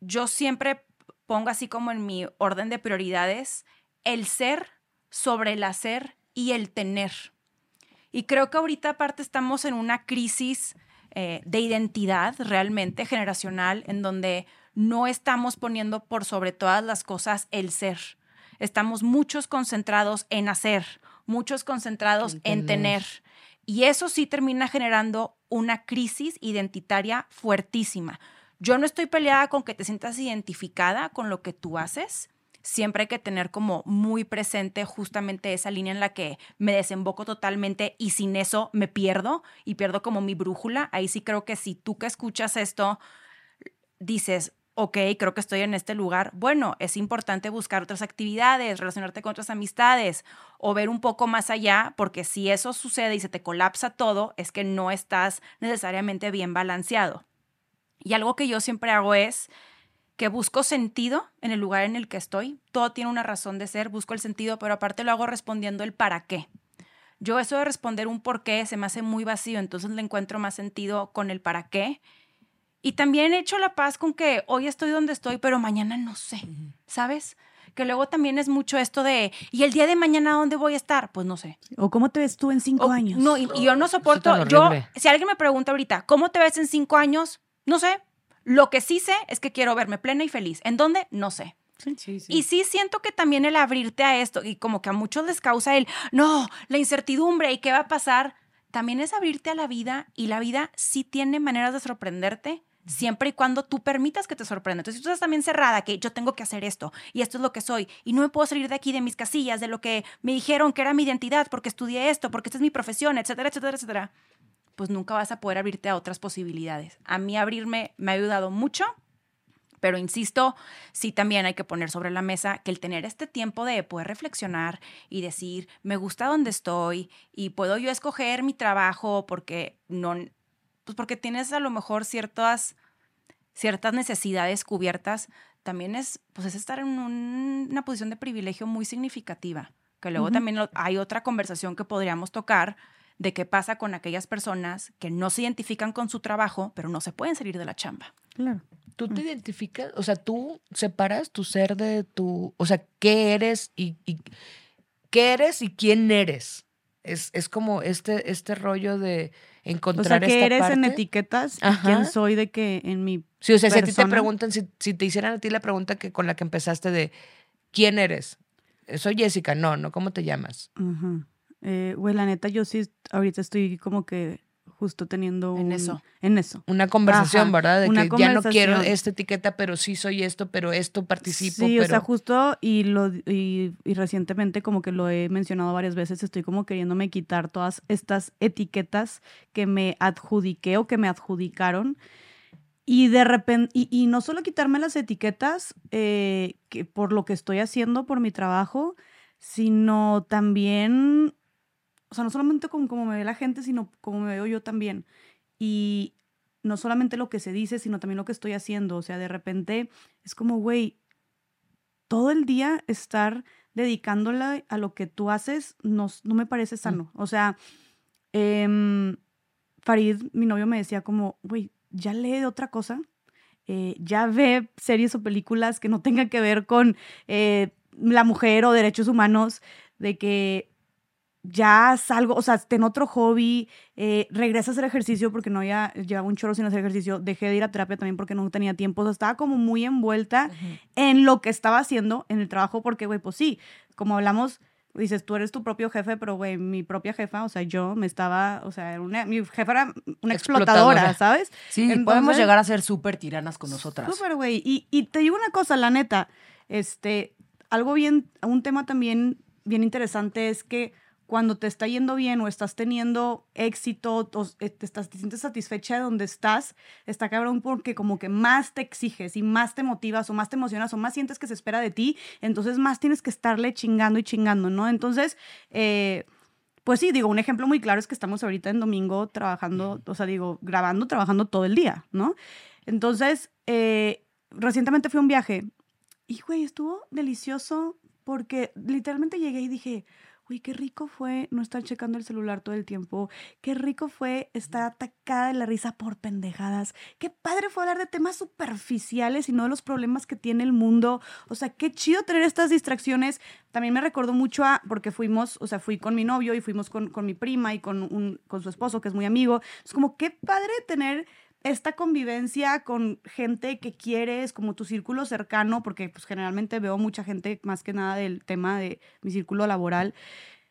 yo siempre pongo así como en mi orden de prioridades el ser sobre el hacer y el tener. Y creo que ahorita aparte estamos en una crisis eh, de identidad realmente generacional en donde no estamos poniendo por sobre todas las cosas el ser. Estamos muchos concentrados en hacer, muchos concentrados en tener. Y eso sí termina generando una crisis identitaria fuertísima. Yo no estoy peleada con que te sientas identificada con lo que tú haces. Siempre hay que tener como muy presente justamente esa línea en la que me desemboco totalmente y sin eso me pierdo y pierdo como mi brújula. Ahí sí creo que si tú que escuchas esto dices, ok, creo que estoy en este lugar, bueno, es importante buscar otras actividades, relacionarte con otras amistades o ver un poco más allá, porque si eso sucede y se te colapsa todo, es que no estás necesariamente bien balanceado. Y algo que yo siempre hago es que busco sentido en el lugar en el que estoy. Todo tiene una razón de ser, busco el sentido, pero aparte lo hago respondiendo el para qué. Yo eso de responder un por qué se me hace muy vacío, entonces le encuentro más sentido con el para qué. Y también he hecho la paz con que hoy estoy donde estoy, pero mañana no sé, ¿sabes? Que luego también es mucho esto de, ¿y el día de mañana dónde voy a estar? Pues no sé. ¿O cómo te ves tú en cinco O- años? No, y, y yo no soporto, yo, si alguien me pregunta ahorita, ¿cómo te ves en cinco años? No sé. Lo que sí sé es que quiero verme plena y feliz. ¿En dónde? No sé. Y sí siento que también el abrirte a esto, y como que a muchos les causa el, no, la incertidumbre y qué va a pasar, también es abrirte a la vida y la vida sí tiene maneras de sorprenderte siempre y cuando tú permitas que te sorprenda. Entonces, si tú estás también cerrada, que yo tengo que hacer esto y esto es lo que soy y no me puedo salir de aquí, de mis casillas, de lo que me dijeron que era mi identidad, porque estudié esto, porque esta es mi profesión, etcétera, etcétera, etcétera, pues nunca vas a poder abrirte a otras posibilidades. A mí abrirme me ha ayudado mucho. Pero insisto, sí también hay que poner sobre la mesa que el tener este tiempo de poder reflexionar y decir, me gusta donde estoy y puedo yo escoger mi trabajo porque no, pues porque tienes a lo mejor ciertas, ciertas necesidades cubiertas, también es, pues es estar en un- una posición de privilegio muy significativa. Que luego también lo- hay otra conversación que podríamos tocar de qué pasa con aquellas personas que no se identifican con su trabajo, pero no se pueden salir de la chamba. Claro. ¿Tú te identificas? O sea, tú separas tu ser de tu. O sea, ¿qué eres y, y- qué eres y quién eres? Es, es como este, este rollo de O encontrar sea, que esta eres en parte. etiquetas Ajá. quién soy de que en mi... Sí, o sea, si a ti te preguntan, si, si te hicieran a ti la pregunta que con la que empezaste de ¿quién eres? Soy Jessica, no, no, ¿cómo te llamas? Ajá. Eh, güey, la neta, yo sí ahorita estoy como que justo teniendo En un- eso. En eso. Una conversación, Ajá, ¿verdad? De una que ya no quiero esta etiqueta, pero sí soy esto, pero esto participo, Sí, pero o sea, justo y lo y, y recientemente como que lo he mencionado varias veces, estoy como queriéndome quitar todas estas etiquetas que me adjudiqué o que me adjudicaron. Y de repente, y, y no solo quitarme las etiquetas eh, que por lo que estoy haciendo, por mi trabajo, sino también, o sea, no solamente con cómo me ve la gente, sino como me veo yo también. Y no solamente lo que se dice, sino también lo que estoy haciendo. O sea, de repente es como, güey, todo el día estar dedicándola a lo que tú haces, no, no me parece sano. O sea, em, Farid, mi novio, me decía como, güey, ya lee de otra cosa, eh, ya ve series o películas que no tengan que ver con eh, la mujer o derechos humanos, de que ya salgo, o sea, ten otro hobby, eh, regresa a hacer ejercicio porque no había, llevaba un chorro sin hacer ejercicio, dejé de ir a terapia también porque no tenía tiempo, o sea, estaba como muy envuelta en lo que estaba haciendo en el trabajo porque, güey, pues sí, como hablamos, dices, tú eres tu propio jefe, pero, güey, mi propia jefa, o sea, yo me estaba, o sea, una, mi jefa era una explotadora, Explotadora. ¿sabes? Sí, podemos llegar a ser súper tiranas con nosotras. Súper, güey. Y, y te digo una cosa, la neta, este, algo bien, un tema también bien interesante es que cuando te está yendo bien o estás teniendo éxito o eh, te, estás, te sientes satisfecha de donde estás, está cabrón porque como que más te exiges y más te motivas o más te emocionas o más sientes que se espera de ti, entonces más tienes que estarle chingando y chingando, ¿no? Entonces, eh, pues sí, digo, un ejemplo muy claro es que estamos ahorita en domingo trabajando, o sea, digo, grabando, trabajando todo el día, ¿no? Entonces, eh, recientemente fui a un viaje y, güey, estuvo delicioso porque literalmente llegué y dije, güey, qué rico fue no estar checando el celular todo el tiempo, qué rico fue estar atacada de la risa por pendejadas, qué padre fue hablar de temas superficiales y no de los problemas que tiene el mundo, o sea, qué chido tener estas distracciones. También me recordó mucho a, porque fuimos, o sea, fui con mi novio y fuimos con, con mi prima y con, un, con su esposo, que es muy amigo. Es como, qué padre tener esta convivencia con gente que quieres, como tu círculo cercano, porque pues generalmente veo mucha gente más que nada del tema de mi círculo laboral.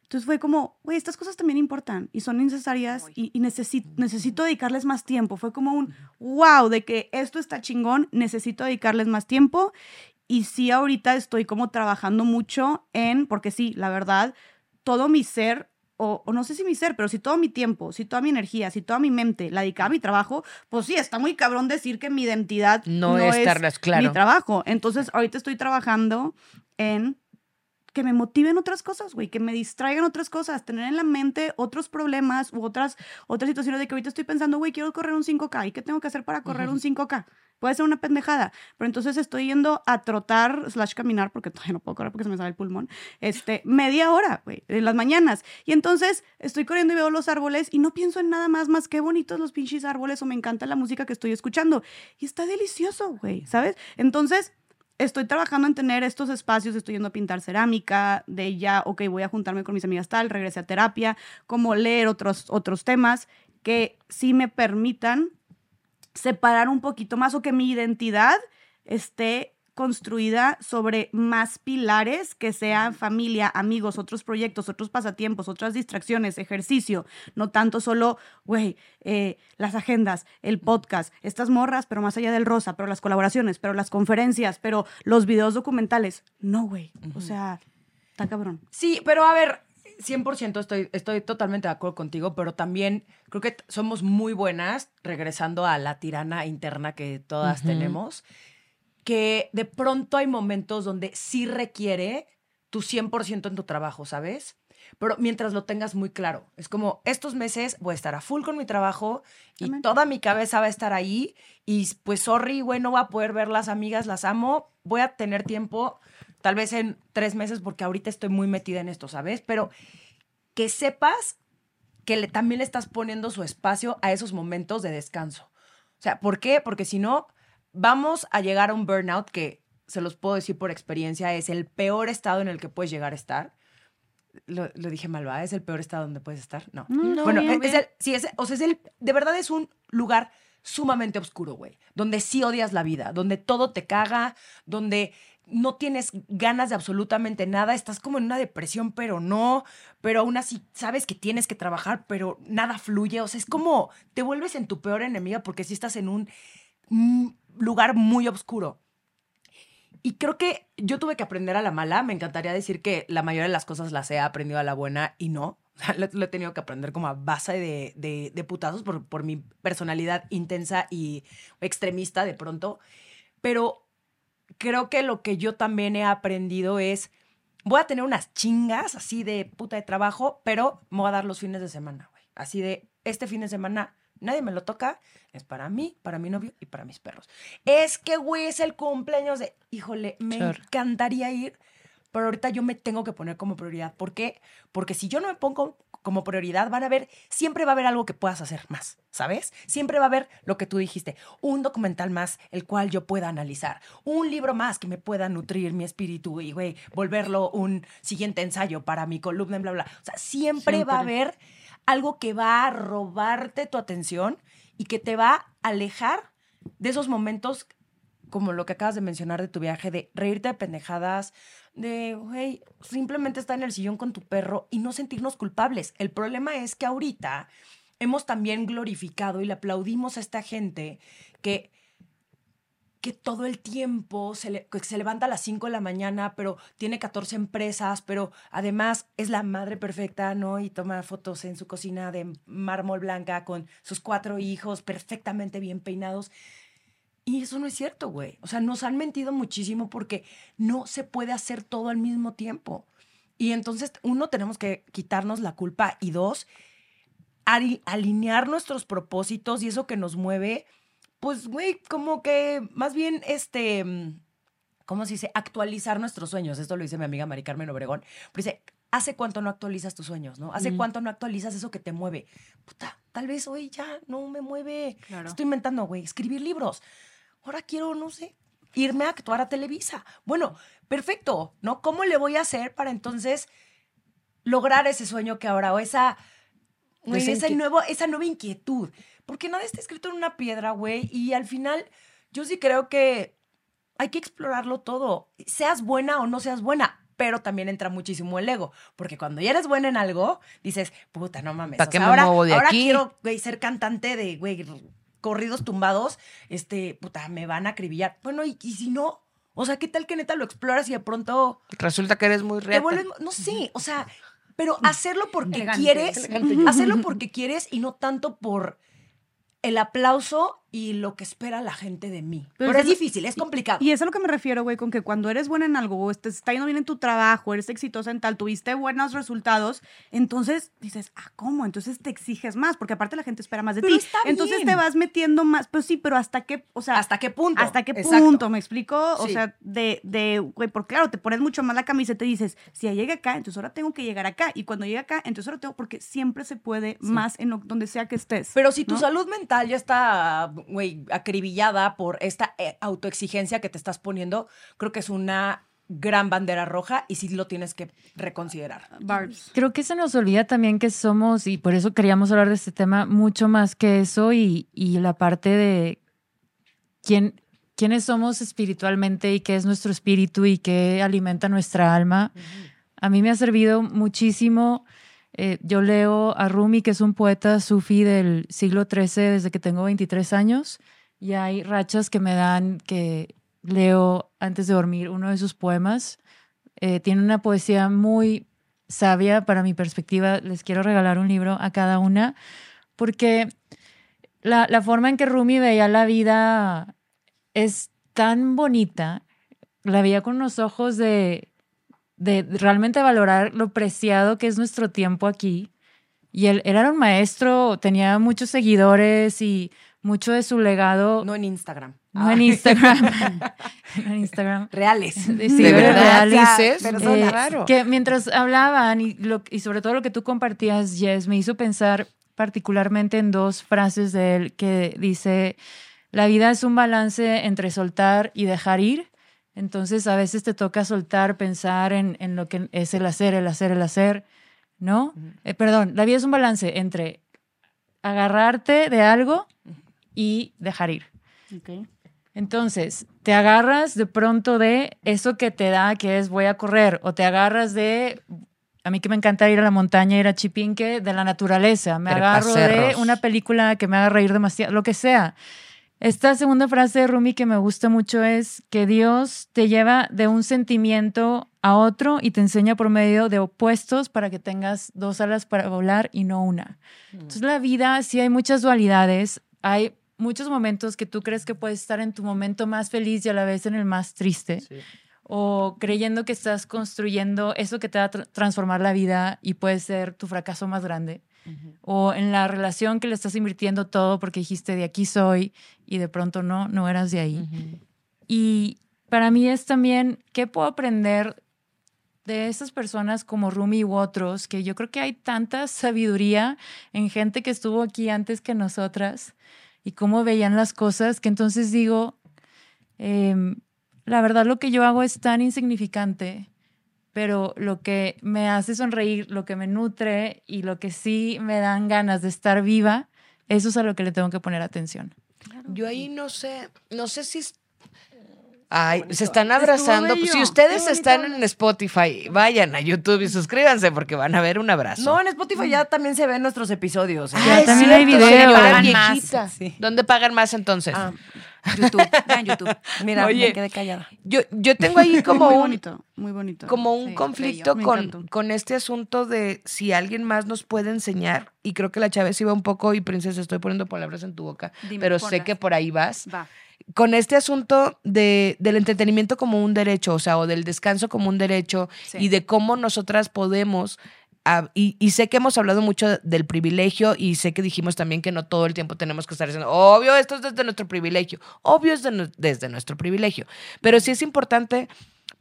Entonces fue como, güey, estas cosas también importan y son necesarias y, y necesi- necesito dedicarles más tiempo. Fue como un, wow, de que esto está chingón, necesito dedicarles más tiempo. Y sí, ahorita estoy como trabajando mucho en, porque sí, la verdad, todo mi ser, o, o no sé si mi ser, pero si todo mi tiempo, si toda mi energía, si toda mi mente la dedicaba a mi trabajo, pues sí, está muy cabrón decir que mi identidad No es estarlas, claro. mi trabajo. Entonces, ahorita estoy trabajando en que me motiven otras cosas, güey, que me distraigan otras cosas, tener en la mente otros problemas u otras, otras situaciones de que ahorita estoy pensando, güey, quiero correr un 5K, ¿y qué tengo que hacer para correr un 5K? Puede ser una pendejada, pero entonces estoy yendo a trotar slash caminar, porque todavía no puedo correr porque se me sale el pulmón, este, media hora, güey, en las mañanas. Y entonces estoy corriendo y veo los árboles y no pienso en nada más, más que bonitos los pinches árboles o me encanta la música que estoy escuchando. Y está delicioso, güey, ¿sabes? Entonces, estoy trabajando en tener estos espacios, estoy yendo a pintar cerámica, de ya, ok, voy a juntarme con mis amigas tal, regresé a terapia, como leer otros, otros temas que sí me permitan separar un poquito más o que mi identidad esté construida sobre más pilares que sean familia, amigos, otros proyectos, otros pasatiempos, otras distracciones, ejercicio, no tanto solo, güey, eh, las agendas, el podcast, estas morras, pero más allá del rosa, pero las colaboraciones, pero las conferencias, pero los videos documentales. No, güey, o sea, está cabrón. Sí, pero a ver, 100% estoy, estoy totalmente de acuerdo contigo, pero también creo que somos muy buenas, regresando a la tirana interna que todas tenemos, que de pronto hay momentos donde sí requiere tu 100% en tu trabajo, ¿sabes? Pero mientras lo tengas muy claro, es como estos meses voy a estar a full con mi trabajo y Amén. toda mi cabeza va a estar ahí y pues sorry, güey, no voy a poder ver las amigas, las amo, voy a tener tiempo tal vez en tres meses porque ahorita estoy muy metida en esto, ¿sabes? Pero que sepas que le, también le estás poniendo su espacio a esos momentos de descanso. O sea, ¿por qué? Porque si no, vamos a llegar a un burnout que, se los puedo decir por experiencia, es el peor estado en el que puedes llegar a estar. Lo, lo dije mal, ¿verdad? ¿Es el peor estado donde puedes estar? No. No, bueno, bien, es, es el, sí, es, o sea, es el, de verdad es un lugar sumamente oscuro, güey, donde sí odias la vida, donde todo te caga, donde no tienes ganas de absolutamente nada, estás como en una depresión, pero no, pero aún así sabes que tienes que trabajar, pero nada fluye, o sea, es como te vuelves en tu peor enemiga porque sí estás en un mm, lugar muy oscuro. Y creo que yo tuve que aprender a la mala. Me encantaría decir que la mayoría de las cosas las he aprendido a la buena y no. [laughs] Lo, lo he tenido que aprender como a base de, de, de putazos por, por mi personalidad intensa y extremista de pronto. Pero creo que lo que yo también he aprendido es, voy a tener unas chingas así de puta de trabajo, pero me voy a dar los fines de semana, güey. Así de, este fin de semana nadie me lo toca, es para mí, para mi novio y para mis perros. Es que, güey, es el cumpleaños de, híjole, me encantaría ir, pero ahorita yo me tengo que poner como prioridad. ¿Por qué? Porque si yo no me pongo como prioridad, van a ver, siempre va a haber algo que puedas hacer más, ¿sabes? Siempre va a haber lo que tú dijiste, un documental más el cual yo pueda analizar, un libro más que me pueda nutrir mi espíritu y, güey, volverlo un siguiente ensayo para mi columna, bla, bla. O sea, siempre, va a haber algo que va a robarte tu atención y que te va a alejar de esos momentos como lo que acabas de mencionar de tu viaje, de reírte de pendejadas, de, güey, simplemente estar en el sillón con tu perro y no sentirnos culpables. El problema es que ahorita hemos también glorificado y le aplaudimos a esta gente que que todo el tiempo se, le- que se levanta a las 5 de la mañana, pero tiene 14 empresas, pero además es la madre perfecta, ¿no? Y toma fotos en su cocina de mármol blanca con sus cuatro hijos perfectamente bien peinados. Y eso no es cierto, güey. O sea, nos han mentido muchísimo porque no se puede hacer todo al mismo tiempo. Y entonces, uno, tenemos que quitarnos la culpa y dos, ali- alinear nuestros propósitos y eso que nos mueve, pues, güey, como que más bien, este, mm, ¿cómo se dice? Actualizar nuestros sueños. Esto lo dice mi amiga Mari Carmen Obregón. Pero dice, ¿hace cuánto no actualizas tus sueños, no? ¿Hace cuánto no actualizas eso que te mueve? Puta, tal vez hoy ya no me mueve. Claro. Estoy inventando, güey, escribir libros. Ahora quiero, no sé, irme a actuar a Televisa. Bueno, perfecto, ¿no? ¿Cómo le voy a hacer para entonces lograr ese sueño que ahora o esa, nuevo, esa nueva inquietud? Porque nada está escrito en una piedra, güey, y al final yo sí creo que hay que explorarlo todo, seas buena o no seas buena. Pero también entra muchísimo el ego, porque cuando ya eres buena en algo, dices, puta, no mames. ¿Pa' o qué sea, me ahora, muevo de ahora aquí? quiero güey, ser cantante de, güey, corridos tumbados, este, puta, me van a acribillar. Bueno, ¿y, y si no? O sea, ¿qué tal que neta lo exploras y de pronto Resulta que eres muy te real. vuelves, no sé, o sea, pero hacerlo porque Elegante. quieres, Elegante. hacerlo porque quieres y no tanto por el aplauso y lo que espera la gente de mí. Pero Pero, es eso- difícil, es complicado. Y es a lo que me refiero, güey, con que cuando eres buena en algo o te está yendo bien en tu trabajo, eres exitosa en tal, tuviste buenos resultados, entonces dices, ah, ¿cómo? Entonces te exiges más, porque aparte la gente espera más de Pero ti. está Entonces bien. te vas metiendo más, pues sí, pero hasta qué, o sea, ¿Hasta qué punto? ¿Hasta qué Exacto. punto? ¿Me explico? O sea, de, de, güey, porque claro, te pones mucho más la camiseta y dices, si ya llegué acá, entonces ahora tengo que llegar acá. Y cuando llegue acá, entonces ahora tengo, porque siempre se puede más en lo- donde sea que estés. Pero si tu ¿no? salud mental ya está, güey, acribillada por esta eh, autoexigencia que te estás poniendo, creo que es una gran bandera roja y sí lo tienes que reconsiderar. Barbs. Creo que se nos olvida también que somos, y por eso queríamos hablar de este tema, mucho más que eso y, y la parte de quién, quiénes somos espiritualmente y qué es nuestro espíritu y qué alimenta nuestra alma. A mí me ha servido muchísimo. Eh, yo leo a Rumi, que es un poeta sufí del siglo XIII desde que tengo 23 años, y hay rachas que me dan que leo antes de dormir uno de sus poemas. Eh, tiene una poesía muy sabia para mi perspectiva. Les quiero regalar un libro a cada una, porque la, la forma en que Rumi veía la vida es tan bonita. La veía con unos ojos de, de realmente valorar lo preciado que es nuestro tiempo aquí. Y él, él era un maestro, tenía muchos seguidores y mucho de su legado, No en Instagram. no Ah. en Instagram, no [laughs] [laughs] en Instagram, Reales. Sí, ¿De verdad reales. Eh, Claro. Que mientras hablaban y, lo- y sobre todo lo que tú compartías, Jess, me hizo pensar particularmente en dos frases de él que dice, la vida es un balance entre soltar y dejar ir. Entonces a veces te toca soltar, pensar en, en lo que es el hacer, el hacer, el hacer, ¿no? Eh, perdón, la vida es un balance entre agarrarte de algo y dejar ir. Entonces, te agarras de pronto de eso que te da, que es voy a correr, o te agarras de, a mí que me encanta ir a la montaña, ir a Chipinque, de la naturaleza, me agarro de una película que me haga reír demasiado, lo que sea. Esta segunda frase de Rumi que me gusta mucho es que Dios te lleva de un sentimiento a otro y te enseña por medio de opuestos para que tengas dos alas para volar y no una. Entonces la vida sí hay muchas dualidades, hay muchos momentos que tú crees que puedes estar en tu momento más feliz y a la vez en el más triste. O creyendo que estás construyendo eso que te va a tra- transformar la vida y puede ser tu fracaso más grande. O en la relación que le estás invirtiendo todo porque dijiste de aquí soy y de pronto no, no eras de ahí. Y para mí es también, ¿qué puedo aprender de esas personas como Rumi u otros, que yo creo que hay tanta sabiduría en gente que estuvo aquí antes que nosotras y cómo veían las cosas, que entonces digo, em, la verdad lo que yo hago es tan insignificante, pero lo que me hace sonreír, lo que me nutre y lo que sí me dan ganas de estar viva, eso es a lo que le tengo que poner atención. Yo ahí no sé, no sé si... Ay, se están abrazando. bello. Si ustedes están en Spotify, vayan a YouTube y suscríbanse porque van a ver un abrazo. No, en Spotify ya también se ven nuestros episodios. ¿eh? Ya Ah, es también hay cierto, video. se pagan Pagan más, sí. ¿Dónde pagan más entonces? Ah, YouTube, vean YouTube. [laughs] mira, Oye. me quedé callada. Yo, yo tengo ahí [laughs] como muy un, bonito, muy bonito. como un Sí, conflicto con, con este asunto de si alguien más nos puede enseñar. Y creo que la Chávez iba un poco, y princesa, estoy poniendo palabras en tu boca, Dime, pero sé que por ahí vas. Va. Con este asunto de, del entretenimiento como un derecho, o sea, o del descanso como un derecho, Sí. y de cómo nosotras podemos. Ah, y, sé que hemos hablado mucho del privilegio y sé que dijimos también que no todo el tiempo tenemos que estar diciendo, obvio, esto es desde nuestro privilegio, obvio es desde nuestro privilegio, pero sí es importante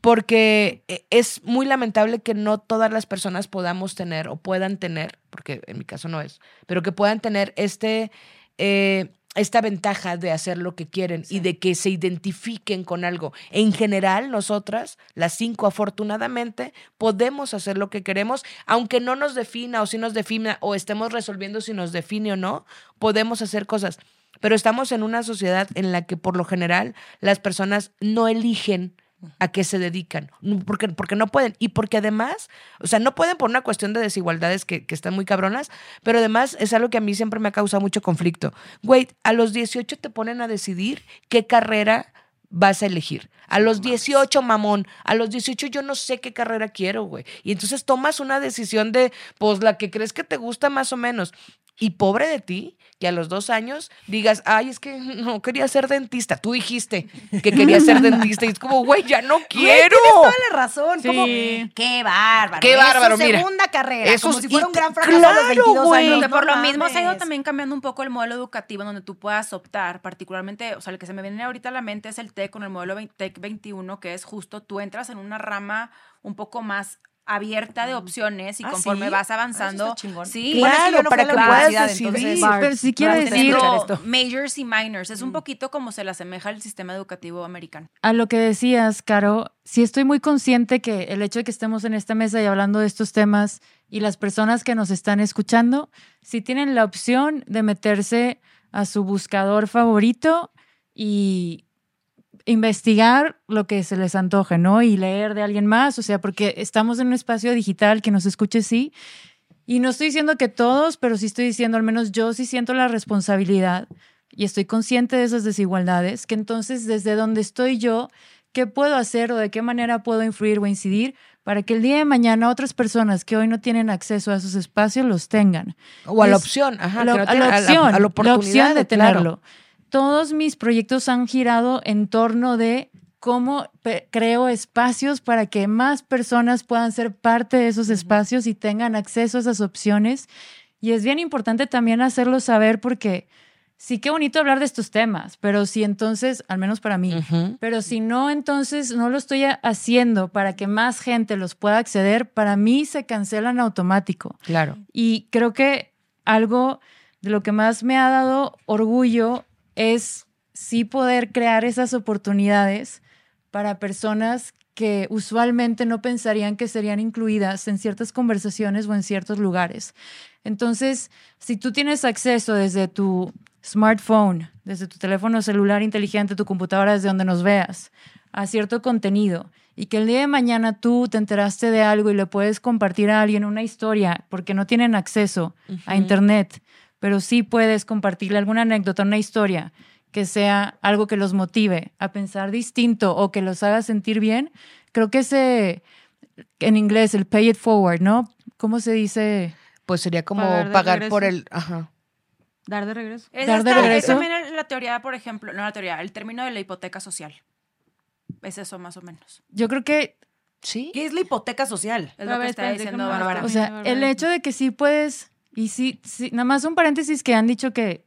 porque eh, es muy lamentable que no todas las personas podamos tener o puedan tener, porque en mi caso no es, pero que puedan tener este, eh, esta ventaja de hacer lo que quieren y de que se identifiquen con algo. En general, nosotras, las cinco, afortunadamente, podemos hacer lo que queremos, aunque no nos defina o si nos defina o estemos resolviendo si nos define o no, podemos hacer cosas. Pero estamos en una sociedad en la que por lo general las personas no eligen a qué se dedican, porque, porque no pueden. Y porque además, o sea, no pueden por una cuestión de desigualdades que, que están muy cabronas, pero además es algo que a mí siempre me ha causado mucho conflicto. Güey, a los 18 te ponen a decidir qué carrera vas a elegir. A los 18, mamón, a los 18 yo no sé qué carrera quiero, güey. Y entonces tomas una decisión de, pues, la que crees que te gusta más o menos. Y pobre de ti, que a los dos años digas, ay, es que no quería ser dentista. Tú dijiste que querías ser dentista y es como, güey, ya no quiero. Tienes toda la razón. Sí. Como, qué bárbaro. Qué es bárbaro, su mira. segunda carrera. Eso como es- si fuera un gran fracaso a claro, los 22 güey. años. Que por no lo mismo se ha ido también cambiando un poco el modelo educativo en donde tú puedas optar, particularmente, o sea, el que se me viene ahorita a la mente es el TEC con el modelo TEC 21, que es justo tú entras en una rama un poco más abierta de opciones y Ah, conforme ¿sí? vas Ah, eso avanzando. Sí, Claro, Bueno, es que yo no para que puedas decidir. entonces, Sí, pero sí quiero decir- esto. majors y minors. Es un poquito como se le asemeja al sistema educativo americano. A lo que decías, Caro, sí estoy muy consciente que el hecho de que estemos en esta mesa y hablando de estos temas y las personas que nos están escuchando, si tienen la opción de meterse a su buscador favorito y investigar lo que se les antoje, ¿no? Y leer de alguien más, o sea, porque estamos en un espacio digital que nos escuche, sí. Y no estoy diciendo que todos, pero sí estoy diciendo, al menos yo sí siento la responsabilidad y estoy consciente de esas desigualdades, que entonces desde donde estoy yo, ¿qué puedo hacer o de qué manera puedo influir o incidir para que el día de mañana otras personas que hoy no tienen acceso a esos espacios los tengan? O a la opción, ajá, no a la tienen- a la- opción, a la la opción de tenerlo. Todos mis proyectos han girado en torno de cómo creo espacios para que más personas puedan ser parte de esos espacios y tengan acceso a esas opciones. Y es bien importante también hacerlo saber porque sí que bonito hablar de estos temas, pero si entonces, al menos para mí, pero si no, entonces no lo estoy ha- haciendo para que más gente los pueda acceder, para mí se cancelan automático. Claro. Y creo que algo de lo que más me ha dado orgullo es sí poder crear esas oportunidades para personas que usualmente no pensarían que serían incluidas en ciertas conversaciones o en ciertos lugares. Entonces, si tú tienes acceso desde tu smartphone, desde tu teléfono celular inteligente, tu computadora, desde donde nos veas, a cierto contenido y que el día de mañana tú te enteraste de algo y le puedes compartir a alguien una historia porque no tienen acceso a Internet, pero sí puedes compartirle alguna anécdota, una historia que sea algo que los motive a pensar distinto o que los haga sentir bien, creo que ese, en inglés, el pay it forward, ¿no? ¿Cómo se dice? Pues sería como Pagar por regreso. el, ajá. Dar de regreso. Es, Dar de esta- es regreso. también la teoría, por ejemplo, no la teoría, el término de la hipoteca social. Es eso más o menos. Yo creo que Sí. ¿Qué es la hipoteca social? Es lo ver, que está diciendo Bárbara. O sea, el hecho de que sí puedes, y sí, sí, nada más un paréntesis que han dicho que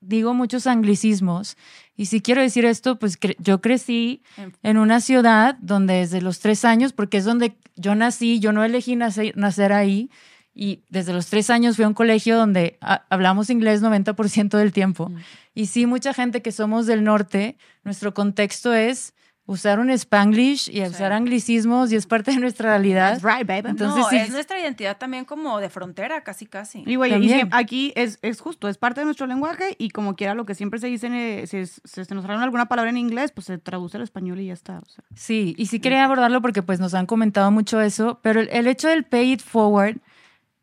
digo muchos anglicismos. Y si quiero decir esto, pues cre- yo crecí en una ciudad donde desde los tres años, porque es donde yo nací, yo no elegí nacer, nacer ahí, y desde los tres años fui a un colegio donde ha- hablamos inglés 90% del tiempo. Y sí, mucha gente que somos del norte, nuestro contexto es usar un spanglish y usar anglicismos y es parte de nuestra realidad. That's right, baby. Entonces, no, sí, es nuestra identidad también como de frontera, casi, casi. Y güey, aquí es, es justo, es parte de nuestro lenguaje y como quiera lo que siempre se dice, eh, si, es- si se nos sale alguna palabra en inglés, pues se traduce al español y ya está. o sea. Sí, y sí quería abordarlo porque pues nos han comentado mucho eso, pero el, el hecho del pay it forward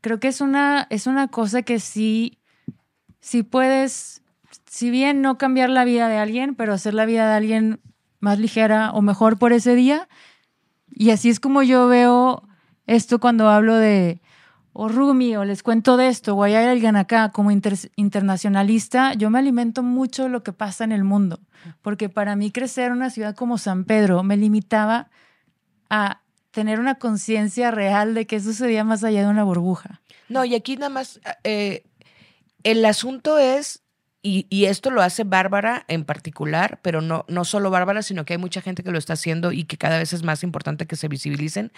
creo que es una, es una cosa que sí, sí puedes, si bien no cambiar la vida de alguien, pero hacer la vida de alguien más ligera o mejor por ese día. Y así es como yo veo esto cuando hablo de, o Rumi, o les cuento de esto, o hay alguien acá como inter- internacionalista, yo me alimento mucho lo que pasa en el mundo, porque para mí crecer en una ciudad como San Pedro me limitaba a tener una conciencia real de qué sucedía más allá de una burbuja. No, y aquí nada más, eh, el asunto es, y, y esto lo hace Bárbara en particular, pero no, no solo Bárbara, sino que hay mucha gente que lo está haciendo y que cada vez es más importante que se visibilicen.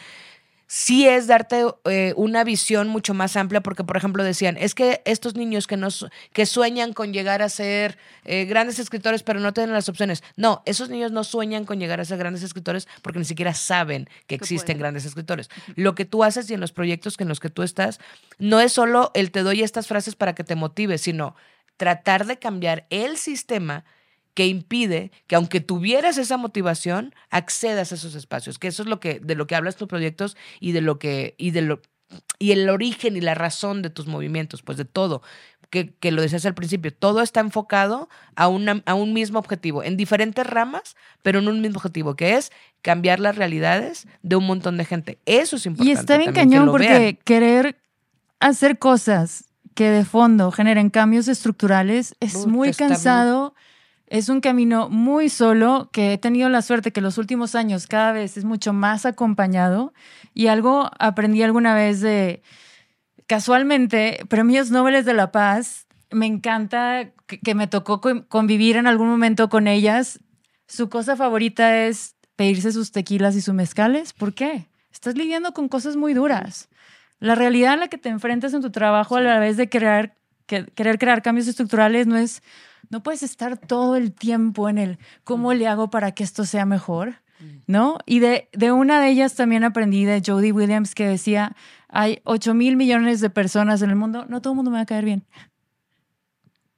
Sí es darte eh, una visión mucho más amplia, porque por ejemplo decían, es que estos niños que, no, su- que sueñan con llegar a ser eh, grandes escritores, pero no tienen las opciones. No, esos niños no sueñan con llegar a ser grandes escritores porque ni siquiera saben que existen grandes escritores. Lo que tú haces y en los proyectos en los que tú estás, no es solo el te doy estas frases para que te motives, sino tratar de cambiar el sistema que impide que aunque tuvieras esa motivación, accedas a esos espacios, que eso es lo que de lo que hablas tus proyectos y de lo que y de lo y el origen y la razón de tus movimientos, pues de todo, que, que lo decías al principio, todo está enfocado a, una, a un mismo objetivo, en diferentes ramas, pero en un mismo objetivo, que es cambiar las realidades de un montón de gente. Eso es importante. Y está bien también cañón porque vean. querer hacer cosas que de fondo generen cambios estructurales es muy cansado. Es un camino muy solo que he tenido la suerte que los últimos años cada vez es mucho más acompañado. Y algo aprendí alguna vez de, casualmente, premios Nobel de la Paz. Me encanta que, que me tocó co- convivir en algún momento con ellas. Su cosa favorita es pedirse sus tequilas y sus mezcales. ¿Por qué? Estás lidiando con cosas muy duras. La realidad a la que te enfrentas en tu trabajo a la vez de crear, que- querer crear cambios estructurales no es, no puedes estar todo el tiempo en el cómo le hago para que esto sea mejor, ¿no? Y de, de una de ellas también aprendí de Jodie Williams que decía, hay 8 mil millones de personas en el mundo, no todo el mundo me va a caer bien.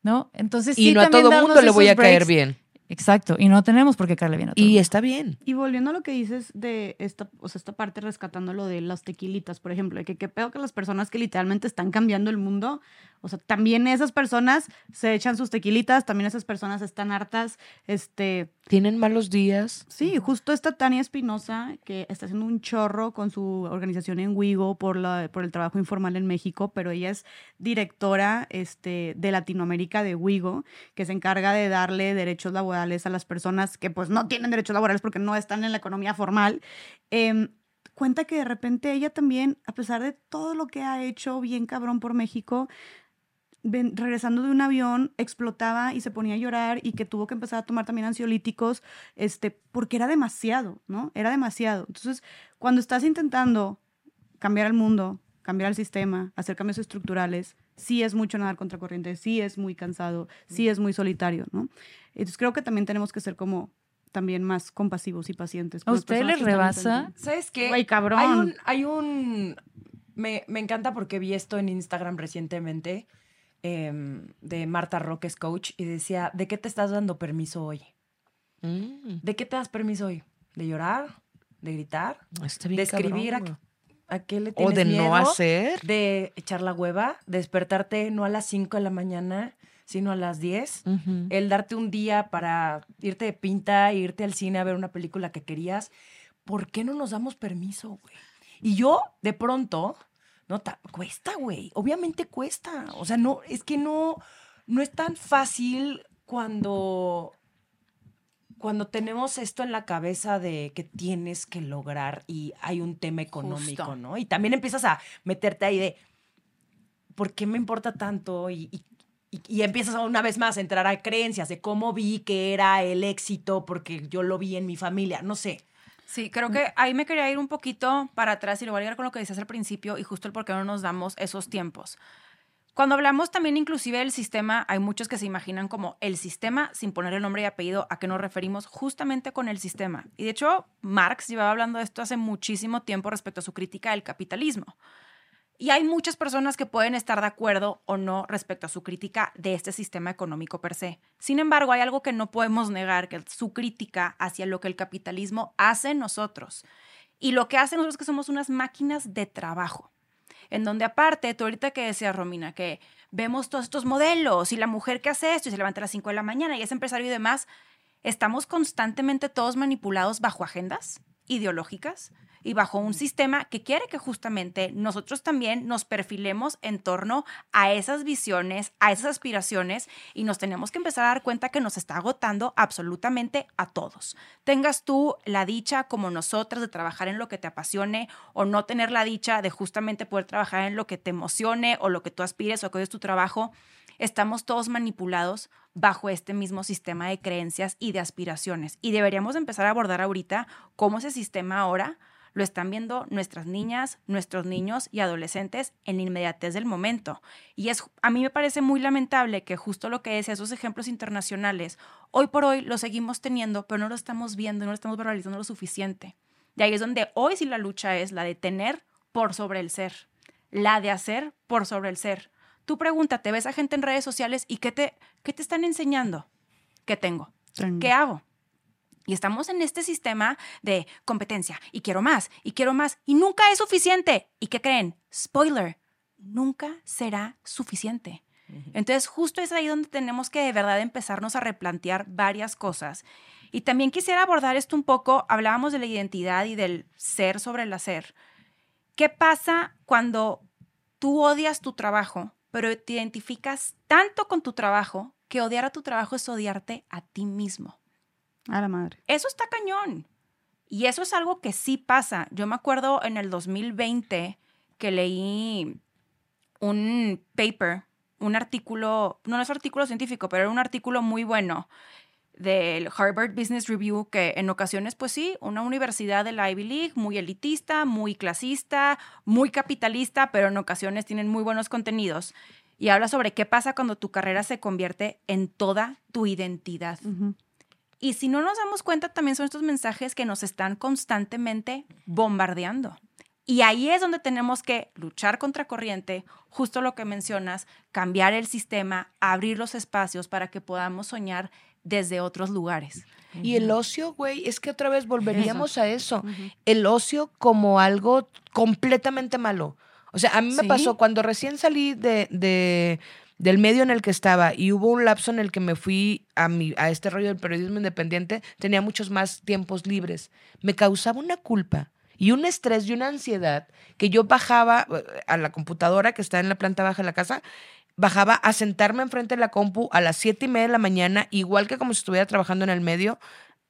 ¿No? Entonces Y sí, no a todo darnos mundo le voy a caer bien. Exacto, y no tenemos por qué caerle bien a todo. Y está bien. Y volviendo a lo que dices de esta, o sea, esta parte rescatando lo de las tequilitas, por ejemplo, de que qué pedo que las personas que literalmente están cambiando el mundo, o sea, también esas personas se echan sus tequilitas, también esas personas están hartas, este, Tienen malos días. Sí, justo esta Tania Espinosa, que está haciendo un chorro con su organización en Wigo por, la, por el trabajo informal en México, pero ella es directora este, de Latinoamérica de Wigo, que se encarga de darle derechos laborales a las personas que pues no tienen derechos laborales porque no están en la economía formal. Em, cuenta que de repente ella también, a pesar de todo lo que ha hecho bien cabrón por México, ven- regresando de un avión, explotaba y se ponía a llorar y que tuvo que empezar a tomar también ansiolíticos, este, porque era demasiado, ¿no? Era demasiado. Entonces, cuando estás intentando cambiar el mundo, cambiar el sistema, hacer cambios estructurales, sí es mucho nadar contra corriente, sí es muy cansado, sí es muy solitario, ¿no? Entonces, creo que también tenemos que ser como también más compasivos y pacientes. ¿A usted les rebasa? ¿Sabes qué? Güey, cabrón. Hay un, hay un me, me encanta porque vi esto en Instagram recientemente em, de Marta Roques Coach y decía, ¿de qué te estás dando permiso hoy? Mm, ¿De qué te das permiso hoy? ¿De llorar? ¿De gritar? está bien ¿De escribir cabrón, a, a qué le tienes O de miedo? no hacer. De echar la hueva, de despertarte no a las 5 de la mañana, sino a las 10. Ujú. El darte un día para irte de pinta, irte al cine a ver una película que querías. ¿Por qué no nos damos permiso, güey? Y yo, de pronto, no, ta- cuesta, güey. Obviamente cuesta. O sea, no, es que no, no es tan fácil cuando, cuando tenemos esto en la cabeza de que tienes que lograr y hay un tema económico, Justo. ¿no? Y también empiezas a meterte ahí de, ¿por qué me importa tanto? Y, y- y, y empiezas una vez más a entrar a creencias de cómo vi que era el éxito porque yo lo vi en mi familia, no sé. Sí, creo que ahí me quería ir un poquito para atrás y lo voy a ligar con lo que decías al principio y justo el por qué no nos damos esos tiempos. Cuando hablamos también inclusive del sistema, hay muchos que se imaginan como el sistema sin ponerle nombre y apellido a qué nos referimos justamente con el sistema. Y de hecho, Marx llevaba hablando de esto hace muchísimo tiempo respecto a su crítica del capitalismo. Y hay muchas personas que pueden estar de acuerdo o no respecto a su crítica de este sistema económico per se. Sin embargo, hay algo que no podemos negar, que es su crítica hacia lo que el capitalismo hace en nosotros. Y lo que hace nosotros es que somos unas máquinas de trabajo en donde aparte, tú ahorita que decías, Romina, que vemos todos estos modelos y la mujer que hace esto y se levanta a las 5 de la mañana y es empresario y demás, estamos constantemente todos manipulados bajo agendas ideológicas y bajo un sistema que quiere que justamente nosotros también nos perfilemos en torno a esas visiones, a esas aspiraciones y nos tenemos que empezar a dar cuenta que nos está agotando absolutamente a todos. Tengas tú la dicha como nosotras de trabajar en lo que te apasione o no tener la dicha de justamente poder trabajar en lo que te emocione o lo que tú aspires o que es tu trabajo, estamos todos manipulados bajo este mismo sistema de creencias y de aspiraciones. Y deberíamos empezar a abordar ahorita cómo ese sistema ahora lo están viendo nuestras niñas, nuestros niños y adolescentes en la inmediatez del momento. Y es, a mí me parece muy lamentable que justo lo que decía, esos ejemplos internacionales, hoy por hoy lo seguimos teniendo, pero no lo estamos viendo, no lo estamos verbalizando lo suficiente. De ahí es donde hoy sí la lucha es la de tener por sobre el ser, la de hacer por sobre el ser. Tú pregúntate, ves a gente en redes sociales y ¿qué te, qué te están enseñando? ¿Qué tengo? ¿Qué hago? Y estamos en este sistema de competencia y quiero más y quiero más y nunca es suficiente. ¿Y qué creen? Spoiler, nunca será suficiente. Entonces, justo es ahí donde tenemos que de verdad empezarnos a replantear varias cosas. Y también quisiera abordar esto un poco, hablábamos de la identidad y del ser sobre el hacer. ¿Qué pasa cuando tú odias tu trabajo, pero te identificas tanto con tu trabajo que odiar a tu trabajo es odiarte a ti mismo? A la madre. Eso está cañón. Y eso es algo que sí pasa. Yo me acuerdo en el 2020 que leí un paper, un artículo, no es artículo científico, pero era un artículo muy bueno del Harvard Business Review, que en ocasiones, pues sí, una universidad de la Ivy League, muy elitista, muy clasista, muy capitalista, pero en ocasiones tienen muy buenos contenidos. Y habla sobre qué pasa cuando tu carrera se convierte en toda tu identidad. Y si no nos damos cuenta, también son estos mensajes que nos están constantemente bombardeando. Y ahí es donde tenemos que luchar contra corriente, justo lo que mencionas, cambiar el sistema, abrir los espacios para que podamos soñar desde otros lugares. Y el ocio, güey, es que otra vez volveríamos a eso. El ocio como algo completamente malo. O sea, a mí me pasó cuando recién salí de, de- del medio en el que estaba y hubo un lapso en el que me fui a, mi, a este rollo del periodismo independiente, tenía muchos más tiempos libres. Me causaba una culpa y un estrés y una ansiedad que yo bajaba eh, a la computadora que está en la planta baja de la casa, bajaba a sentarme enfrente de la compu a las siete y media de la mañana, igual que como si estuviera trabajando en el medio,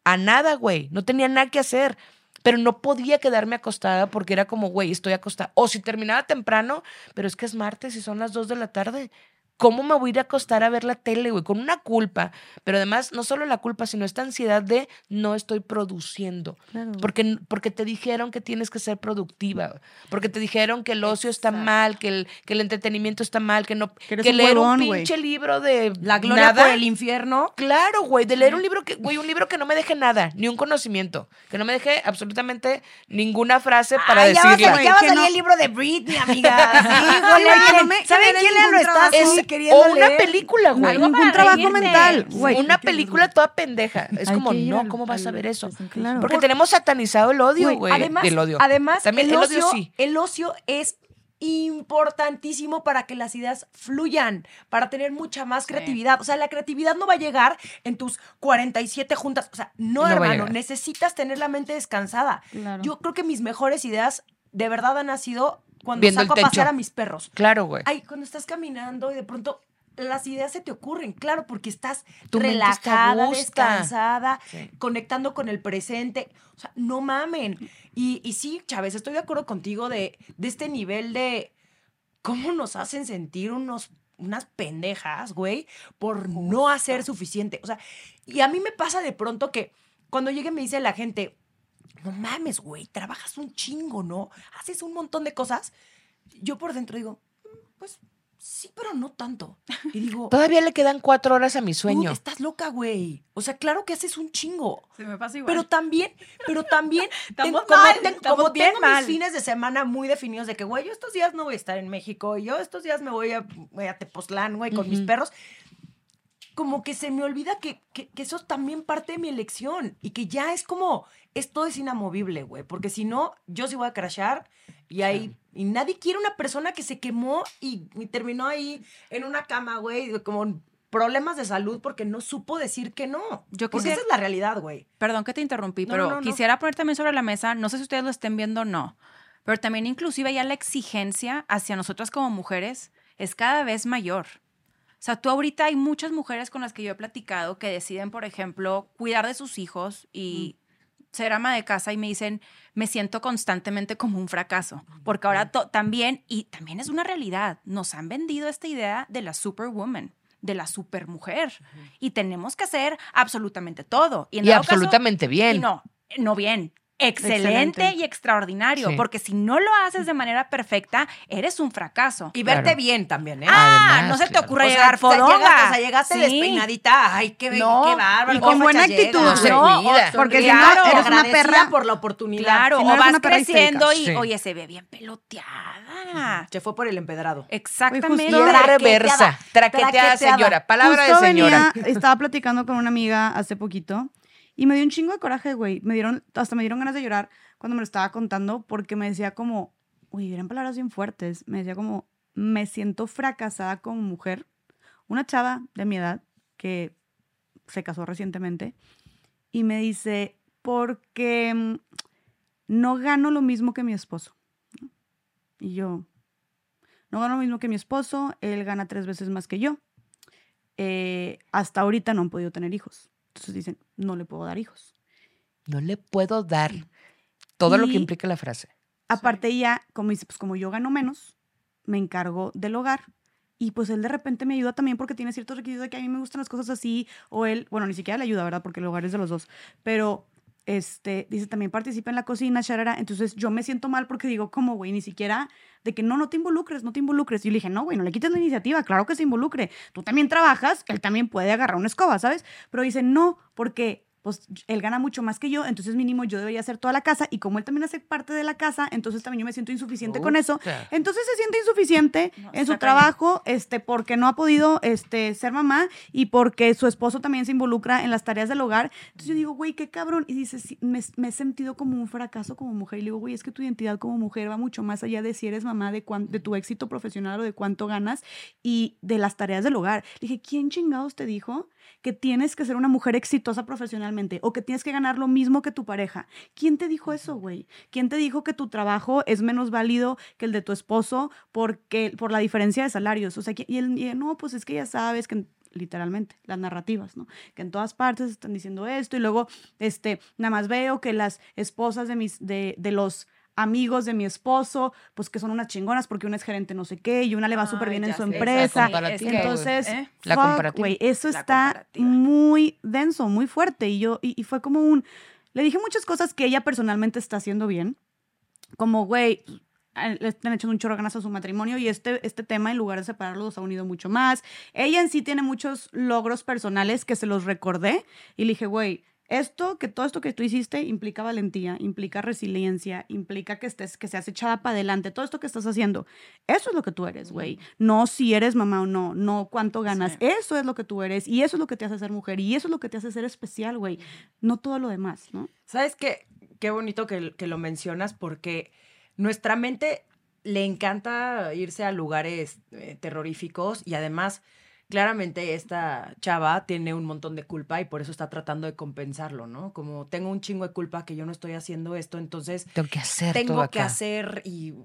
a nada, güey. No tenía nada que hacer. Pero no podía quedarme acostada porque era como, güey, estoy acostada. O si terminaba temprano, pero es que es martes y son las dos de la tarde. ¿Cómo me voy a ir a acostar a ver la tele, güey? Con una culpa. Pero además, no solo la culpa, sino esta ansiedad de no estoy produciendo. Claro. Porque, porque te dijeron que tienes que ser productiva. Porque te dijeron que el ocio está mal, que el, que el entretenimiento está mal, que no. Que leer un huevón, pinche libro de. La gloria nada, por el infierno. Claro, güey, de leer un libro que, güey, un libro que no me deje nada, ni un conocimiento, que no me deje absolutamente ninguna frase para Ay, ya va a salir- ya va a Que salir no- el libro de Britney, amiga. [laughs] Sí, güey, ¿Saben quién le lo está queriendo o una leer? película, güey. Algo para trabajo reírte. mental, güey. Una película toda pendeja. Es Hay como, que ir no, al- ¿cómo vas a al ver eso? Claro. Porque tenemos satanizado el odio, Güey. Además, el odio. además También el, el ocio, sí. el ocio es importantísimo para que las ideas fluyan, para tener mucha más creatividad. O sea, la creatividad no va a llegar en tus 47 juntas. O sea, no, No va a hermano, llegar. necesitas tener la mente descansada. Claro. Yo creo que mis mejores ideas de verdad han nacido cuando Viendo saco el a pasear a mis perros. Claro, güey. Ay, cuando estás caminando y de pronto las ideas se te ocurren, claro, porque estás Tu relajada, descansada, Sí. conectando con el presente. O sea, no mamen. Y, y sí, Chávez, estoy de acuerdo contigo de, de este nivel de cómo nos hacen sentir unos unas pendejas, güey, por no hacer suficiente. O sea, y a mí me pasa de pronto que cuando llegue me dice la gente, no mames, güey, trabajas un chingo, ¿no? Haces un montón de cosas. Yo por dentro digo, "Mm, pues sí, pero no tanto. Y digo, [laughs] Todavía le quedan cuatro horas a mi "Dude, sueño. estás loca, güey. O sea, claro que haces un chingo. Se me pasa igual. Pero también, pero también, [laughs] Estamos ten- como, como bien tengo mal. mis fines de semana muy definidos de que, güey, yo estos días no voy a estar en México, y yo estos días me voy a, voy a Tepoztlán, güey, con mis perros. Como que se me olvida que, que, que eso es también parte de mi elección y que ya es como, esto es inamovible, güey, porque si no, yo sí voy a crashar y ahí, y nadie quiere una persona que se quemó y, y terminó ahí en una cama, güey, como problemas de salud porque no supo decir que no. Yo porque quisiera- esa es la realidad, güey. Perdón que te interrumpí, No, pero no, no. quisiera poner también sobre la mesa, no sé si ustedes lo estén viendo o no, pero también inclusive ya la exigencia hacia nosotras como mujeres es cada vez mayor. O sea, tú ahorita hay muchas mujeres con las que yo he platicado que deciden, por ejemplo, cuidar de sus hijos y ser ama de casa y me dicen, me siento constantemente como un fracaso, porque ahora también, y también es una realidad, nos han vendido esta idea de la superwoman, de la supermujer, y tenemos que hacer absolutamente todo. en Y caso- absolutamente bien. y no, no bien. Excelente, Excelente. y extraordinario, Sí. porque si no lo haces de manera perfecta, eres un fracaso. Y Claro. verte bien también, ¿eh? ah, Además, no se te ocurre O sea, llegar o sea, fodonga. llegaste, o sea, llegaste Sí. despeinadita. Ay, qué, No, qué bárbaro. y con qué buena actitud, No, cuida. Porque si Claro, no, eres una perra. por la oportunidad. Claro, Si no o vas creciendo y. Sí. oye, se ve bien peloteada. Se fue por el empedrado. Exactamente. Traqueteada, reversa. Traqueteada, traqueteada. señora. Palabra Justo de señora. venía- estaba platicando con una amiga hace poquito y me dio un chingo de coraje, güey. Me dieron, hasta me dieron ganas de llorar cuando me lo estaba contando porque me decía como, uy, eran palabras bien fuertes. Me decía como, me siento fracasada como mujer. Una chava de mi edad que se casó recientemente y me dice, porque mm, no gano lo mismo que mi esposo. Y yo, no gano lo mismo que mi esposo, él gana tres veces más que yo. Eh, hasta ahorita no han podido tener hijos. Entonces dicen, no le puedo dar hijos. No le puedo dar todo lo que implica la frase. Aparte ella, como dice, pues como yo gano menos, me encargo del hogar. Y pues él de repente me ayuda también porque tiene ciertos requisitos de que a mí me gustan las cosas así. O él, bueno, ni siquiera le ayuda, ¿verdad? Porque el hogar es de los dos. Pero, este, dice, también participa en la cocina, charara. Entonces yo me siento mal porque digo, como, güey, ni siquiera de que no, no te involucres, no te involucres. Y yo le dije, no, güey, no le quites la iniciativa, claro que se involucre. Tú también trabajas, él también puede agarrar una escoba, ¿sabes? Pero dice, no, porque pues él gana mucho más que yo, entonces mínimo yo debería hacer toda la casa y como él también hace parte de la casa, entonces también yo me siento insuficiente con eso. Entonces se siente insuficiente No, en su trabajo, este, porque no ha podido este, ser mamá y porque su esposo también se involucra en las tareas del hogar. Entonces yo digo, güey, qué cabrón. Y dice, "Sí, me, me he sentido como un fracaso como mujer. Y le digo, güey, es que tu identidad como mujer va mucho más allá de si eres mamá, de, cuán- de tu éxito profesional o de cuánto ganas y de las tareas del hogar. Le dije, ¿quién chingados te dijo que tienes que ser una mujer exitosa profesionalmente o que tienes que ganar lo mismo que tu pareja. ¿Quién te dijo eso, güey? ¿Quién te dijo que tu trabajo es menos válido que el de tu esposo porque, por la diferencia de salarios? O sea, y él, y él, no, pues es que ya sabes que literalmente las narrativas, ¿no? Que en todas partes están diciendo esto y luego, este, nada más veo que las esposas de mis, de, de los amigos de mi esposo, pues que son unas chingonas porque una es gerente no sé qué y una le va súper bien en su sé, empresa. Entonces, ¿eh? La fuck, comparativa. güey, eso La está muy denso, muy fuerte. Y yo, y, y fue como un. Le dije muchas cosas que ella personalmente está haciendo bien. Como, güey, eh, le están echando un chorro de ganas a su matrimonio y este, este tema, en lugar de separarlos, los ha unido mucho más. Ella en sí tiene muchos logros personales que se los recordé y le dije, güey, esto, que todo esto que tú hiciste implica valentía, implica resiliencia, implica que estés, que seas echada para adelante, todo esto que estás haciendo, eso es lo que tú eres, güey. No si eres mamá o no, no cuánto ganas, Sí. eso es lo que tú eres y eso es lo que te hace ser mujer y eso es lo que te hace ser especial, güey. No todo lo demás, ¿no? ¿Sabes qué? Qué bonito que, que lo mencionas porque nuestra mente le encanta irse a lugares eh, terroríficos y además claramente esta chava tiene un montón de culpa y por eso está tratando de compensarlo, ¿no? Como tengo un chingo de culpa que yo no estoy haciendo esto, entonces Tengo que hacer todo tengo acá. que hacer y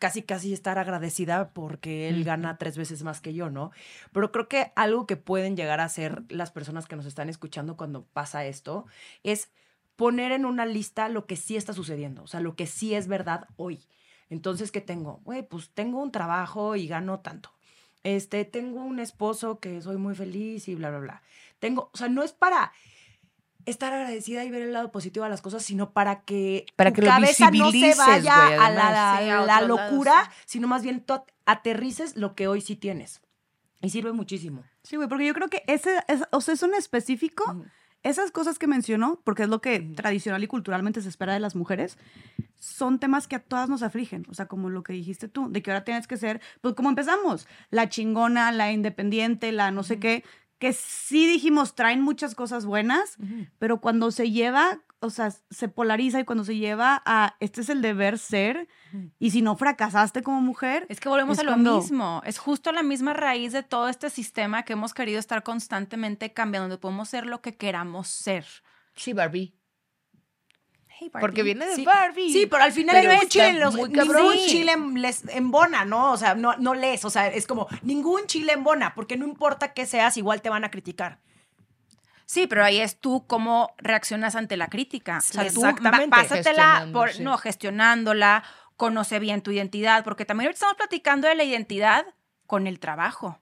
casi casi estar agradecida porque él gana tres veces más que yo, ¿no? Pero creo que algo que pueden llegar a hacer las personas que nos están escuchando cuando pasa esto es poner en una lista lo que sí está sucediendo, o sea, lo que sí es verdad hoy. Entonces, ¿qué tengo? Güey, pues tengo un trabajo y gano tanto. Este, tengo un esposo que soy muy feliz y bla, bla, bla. Tengo, o sea, no es para estar agradecida y ver el lado positivo de las cosas, sino para que Para tu que lo cabeza no se vaya güey, a la, además. Sí, a la lados, locura, sino más bien tú aterrices lo que hoy sí tienes. Y sirve muchísimo. Sí, güey, porque yo creo que ese, es, o sea, eso en específico, esas cosas que mencionó, porque es lo que tradicional y culturalmente se espera de las mujeres, son temas que a todas nos afligen. O sea, como lo que dijiste tú, de que ahora tienes que ser, pues como empezamos, la chingona, la independiente, la no sé qué, que sí dijimos traen muchas cosas buenas, pero cuando se lleva, o sea, se polariza y cuando se lleva a este es el deber ser, y si no fracasaste como mujer, Es que volvemos Es a lo cuando- mismo. Es justo la misma raíz de todo este sistema que hemos querido estar constantemente cambiando, donde podemos ser lo que queramos ser. Sí, Barbie. Hey, Barbie. Porque viene de Sí, Barbie. Sí, pero al final Pero ningún está chile, los- ningún chile les embona, ¿no? O sea, no, no les, o sea, es como ningún chile embona, porque no importa qué seas, igual te van a criticar. Sí, pero ahí es tú cómo reaccionas ante la crítica. O sea, tú pásatela por, sí. no, gestionándola, conoce bien tu identidad, porque también ahorita estamos platicando de la identidad con el trabajo.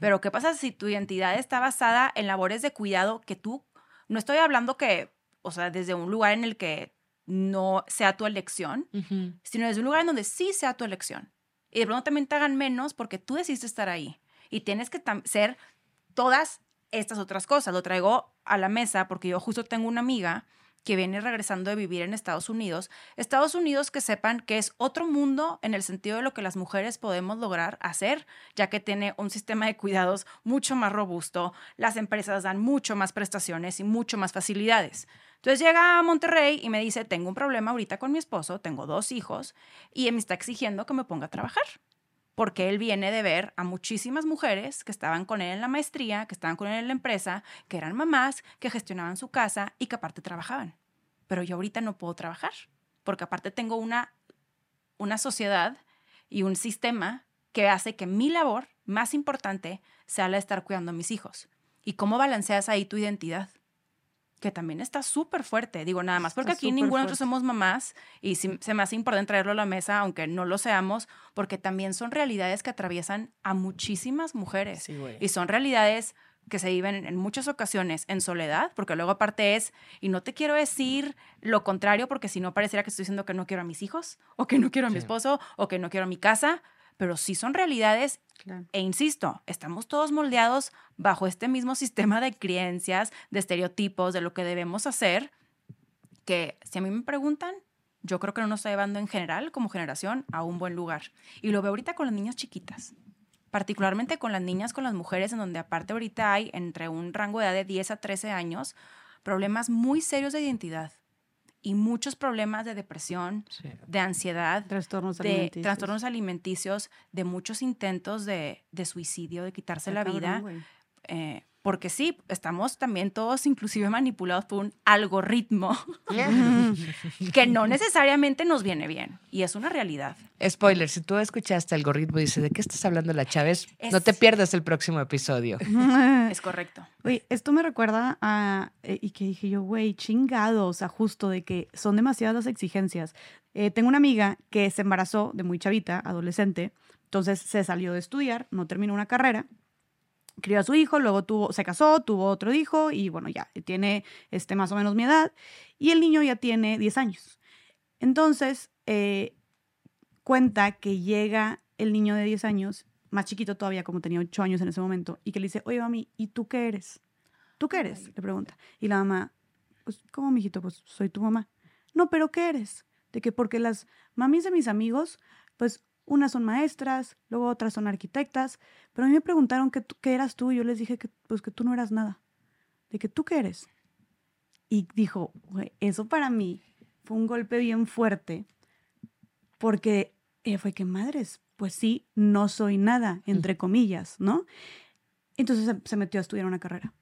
Pero ¿qué pasa si tu identidad está basada en labores de cuidado que tú, no estoy hablando que, o sea, desde un lugar en el que no sea tu elección, sino desde un lugar en donde sí sea tu elección. Y de pronto también te hagan menos porque tú decidiste estar ahí. Y tienes que ser todas estas otras cosas. Lo traigo a la mesa porque yo justo tengo una amiga que viene regresando de vivir en Estados Unidos. Estados Unidos que sepan que es otro mundo en el sentido de lo que las mujeres podemos lograr hacer, ya que tiene un sistema de cuidados mucho más robusto, las empresas dan mucho más prestaciones y mucho más facilidades. Entonces llega a Monterrey y me dice, tengo un problema ahorita con mi esposo, tengo dos hijos y me está exigiendo que me ponga a trabajar. Porque él viene de ver a muchísimas mujeres que estaban con él en la maestría, que estaban con él en la empresa, que eran mamás, que gestionaban su casa y que aparte trabajaban. Pero yo ahorita no puedo trabajar, porque aparte tengo una, una sociedad y un sistema que hace que mi labor más importante sea la de estar cuidando a mis hijos. ¿Y cómo balanceas ahí tu identidad? Que también está súper fuerte. Digo, nada más porque Está aquí ninguno de nosotros somos mamás y sí- se me hace importante traerlo a la mesa, aunque no lo seamos, porque también son realidades que atraviesan a muchísimas mujeres. Sí. Y son realidades que se viven en muchas ocasiones en soledad, porque luego aparte es, y no te quiero decir lo contrario, porque si no pareciera que estoy diciendo que no quiero a mis hijos, o que no quiero a mi esposo, o que no quiero a mi casa, pero sí son realidades Claro. e insisto, estamos todos moldeados bajo este mismo sistema de creencias, de estereotipos, de lo que debemos hacer, que si a mí me preguntan, yo creo que no nos está llevando en general, como generación, a un buen lugar. Y lo veo ahorita con las niñas chiquitas, particularmente con las niñas, con las mujeres, en donde aparte ahorita hay entre un rango de edad de 10 a 13 años problemas muy serios de identidad y muchos problemas de depresión, Sí. de ansiedad, Trastornos de alimenticios. trastornos alimenticios, de muchos intentos de, de suicidio, de quitarse Está la vida. cabrón, eh, porque sí, estamos también todos inclusive manipulados por un algoritmo [laughs] que no necesariamente nos viene bien. Y es una realidad. Spoiler, si tú escuchaste el algoritmo y dice, ¿de qué estás hablando la Chávez? No te pierdas el próximo episodio. [laughs] Es correcto. Oye, esto me recuerda a. eh, y que dije yo, güey, chingado. O sea, justo de que son demasiadas las exigencias. Eh, tengo una amiga que se embarazó de muy chavita, adolescente. Entonces se salió de estudiar, no terminó una carrera. Crió a su hijo, luego tuvo, se casó, tuvo otro hijo y bueno, ya tiene este, más o menos mi edad. Y el niño ya tiene 10 años. Entonces, eh, cuenta que llega el niño de 10 años, más chiquito todavía, como tenía 8 años en ese momento, y que le dice, oye, mami, ¿y tú qué eres? ¿Tú qué eres? Le pregunta. Y la mamá, pues, ¿cómo, mijito? Pues soy tu mamá. No, pero ¿qué eres? De que porque las mamis de mis amigos, pues unas son maestras, luego otras son arquitectas, pero a mí me preguntaron qué, qué eras tú y yo les dije que, pues, que tú no eras nada. De que tú qué eres. Y dijo, "Güey, eso para mí fue un golpe bien fuerte porque ella fue que madres, pues sí, no soy nada, entre comillas, ¿no? Entonces se metió a estudiar una carrera.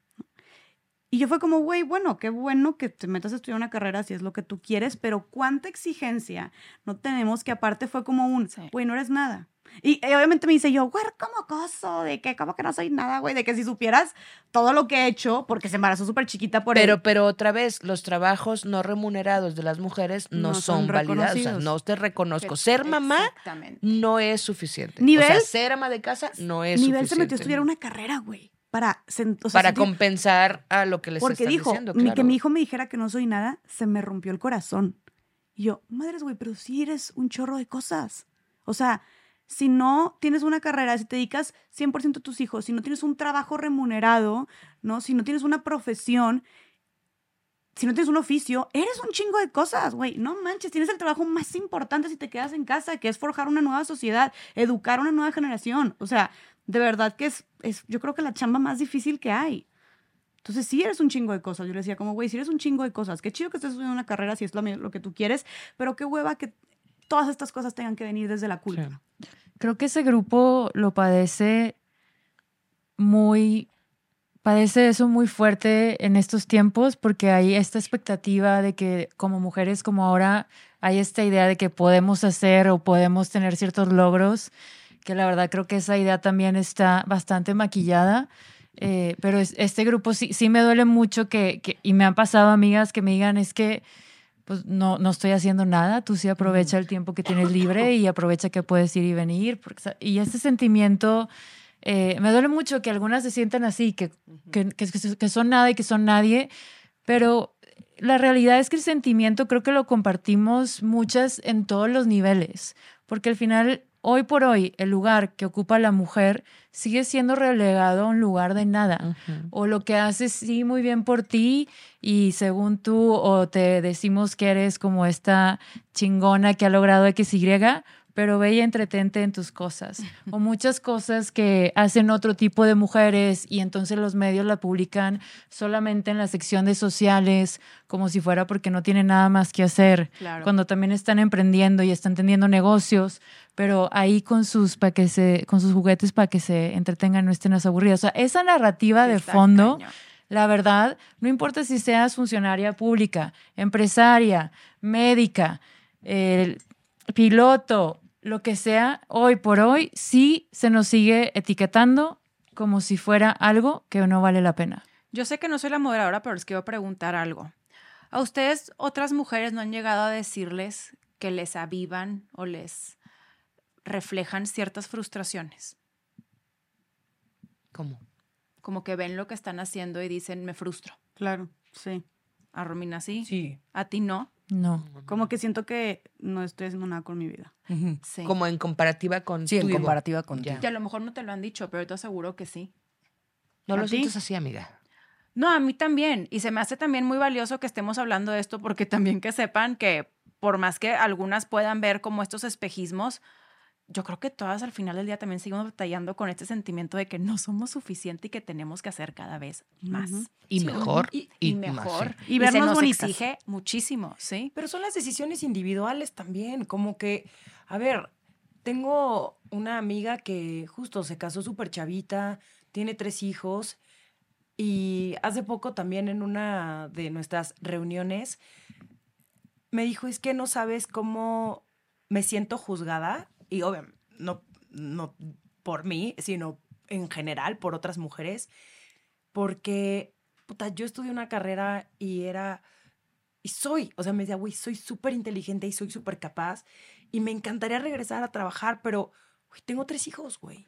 Y yo fue como, güey, bueno, qué bueno que te metas a estudiar una carrera si es lo que tú quieres, pero cuánta exigencia no tenemos que aparte fue como un, Sí. güey, no eres nada. Y, y obviamente me dice yo, güey, ¿cómo coso? De que, ¿cómo que no soy nada, güey? De que si supieras todo lo que he hecho, porque se embarazó súper chiquita por Pero, él. pero otra vez, los trabajos no remunerados de las mujeres no, No son, son validados. O sea, no te reconozco. Ser mamá no es suficiente. Nivel- o sea, ser ama de casa no es Nivel suficiente. se metió a estudiar una carrera, güey. Para, sen- o sea, para sentir- compensar a lo que les Porque están dijo, diciendo, mi- claro. que mi hijo me dijera que no soy nada, se me rompió el corazón. Y yo, madres, güey, pero sí eres un chorro de cosas. O sea, si no tienes una carrera, si te dedicas 100% a tus hijos, si no tienes un trabajo remunerado, ¿no? Si no tienes una profesión, si no tienes un oficio, eres un chingo de cosas, güey. No manches, tienes el trabajo más importante si te quedas en casa, que es forjar una nueva sociedad, educar a una nueva generación. O sea, de verdad que es, es yo creo que la chamba más difícil que hay. Entonces, sí eres un chingo de cosas. Yo le decía, como, güey, si eres un chingo de cosas, qué chido que estés estudiando una carrera si es lo, lo que tú quieres, pero qué hueva que todas estas cosas tengan que venir desde la culpa. Creo que ese grupo lo padece muy, padece eso muy fuerte en estos tiempos porque hay esta expectativa de que como mujeres como ahora hay esta idea de que podemos hacer o podemos tener ciertos logros, que la verdad creo que esa idea también está bastante maquillada. eh, pero es- este grupo sí, sí me duele mucho que, que- y me han pasado amigas que me digan es que pues no, no estoy haciendo nada, tú sí aprovecha el tiempo que tienes libre y aprovecha que puedes ir y venir. porque y ese sentimiento, eh, me duele mucho que algunas se sientan así, que, que, que- que son nada y que son nadie, pero la realidad es que el sentimiento creo que lo compartimos muchas en todos los niveles, porque al final, hoy por hoy, el lugar que ocupa la mujer sigue siendo relegado a un lugar de nada. O lo que haces sí muy bien por ti y según tú o te decimos que eres como esta chingona que ha logrado XY, pero ve y entretente en tus cosas. O muchas cosas que hacen otro tipo de mujeres y entonces los medios la publican solamente en la sección de sociales, como si fuera porque no tienen nada más que hacer Claro. cuando también están emprendiendo y están teniendo negocios, pero ahí con sus para que se con sus juguetes para que se entretengan, no estén las aburridas. O sea, esa narrativa de fondo, la verdad, no importa si seas funcionaria pública, empresaria, médica, eh, piloto, lo que sea, hoy por hoy sí se nos sigue etiquetando como si fuera algo que no vale la pena. Yo sé que no soy la moderadora, pero les quiero preguntar algo. ¿A ustedes otras mujeres no han llegado a decirles que les avivan o les reflejan ciertas frustraciones? ¿Cómo? Como que ven lo que están haciendo y dicen, me frustro. Claro, sí. A Romina sí. Sí. A ti no. No. Como que siento que no estoy haciendo nada con mi vida. Sí. Como en comparativa con Sí, en comparativa contigo. Y a lo mejor no te lo han dicho, pero te aseguro que sí. No ¿A lo sientes así, amiga. No, a mí también. Y se me hace también muy valioso que estemos hablando de esto porque también que sepan que por más que algunas puedan ver como estos espejismos, yo creo que todas al final del día también seguimos batallando con este sentimiento de que no somos suficiente y que tenemos que hacer cada vez más. Y mejor. Y, y y más, mejor. sí. Y se vernos nos bonitas. exige muchísimo, ¿sí? Pero son las decisiones individuales también, como que, a ver, tengo una amiga que justo se casó súper chavita, tiene tres hijos y hace poco también en una de nuestras reuniones me dijo, es que no sabes cómo me siento juzgada y obviamente no, no por mí, sino en general por otras mujeres, porque, puta, yo estudié una carrera y era y soy, o sea, me decía, güey, soy súper inteligente y soy súper capaz y me encantaría regresar a trabajar, pero, güey, tengo tres hijos, güey.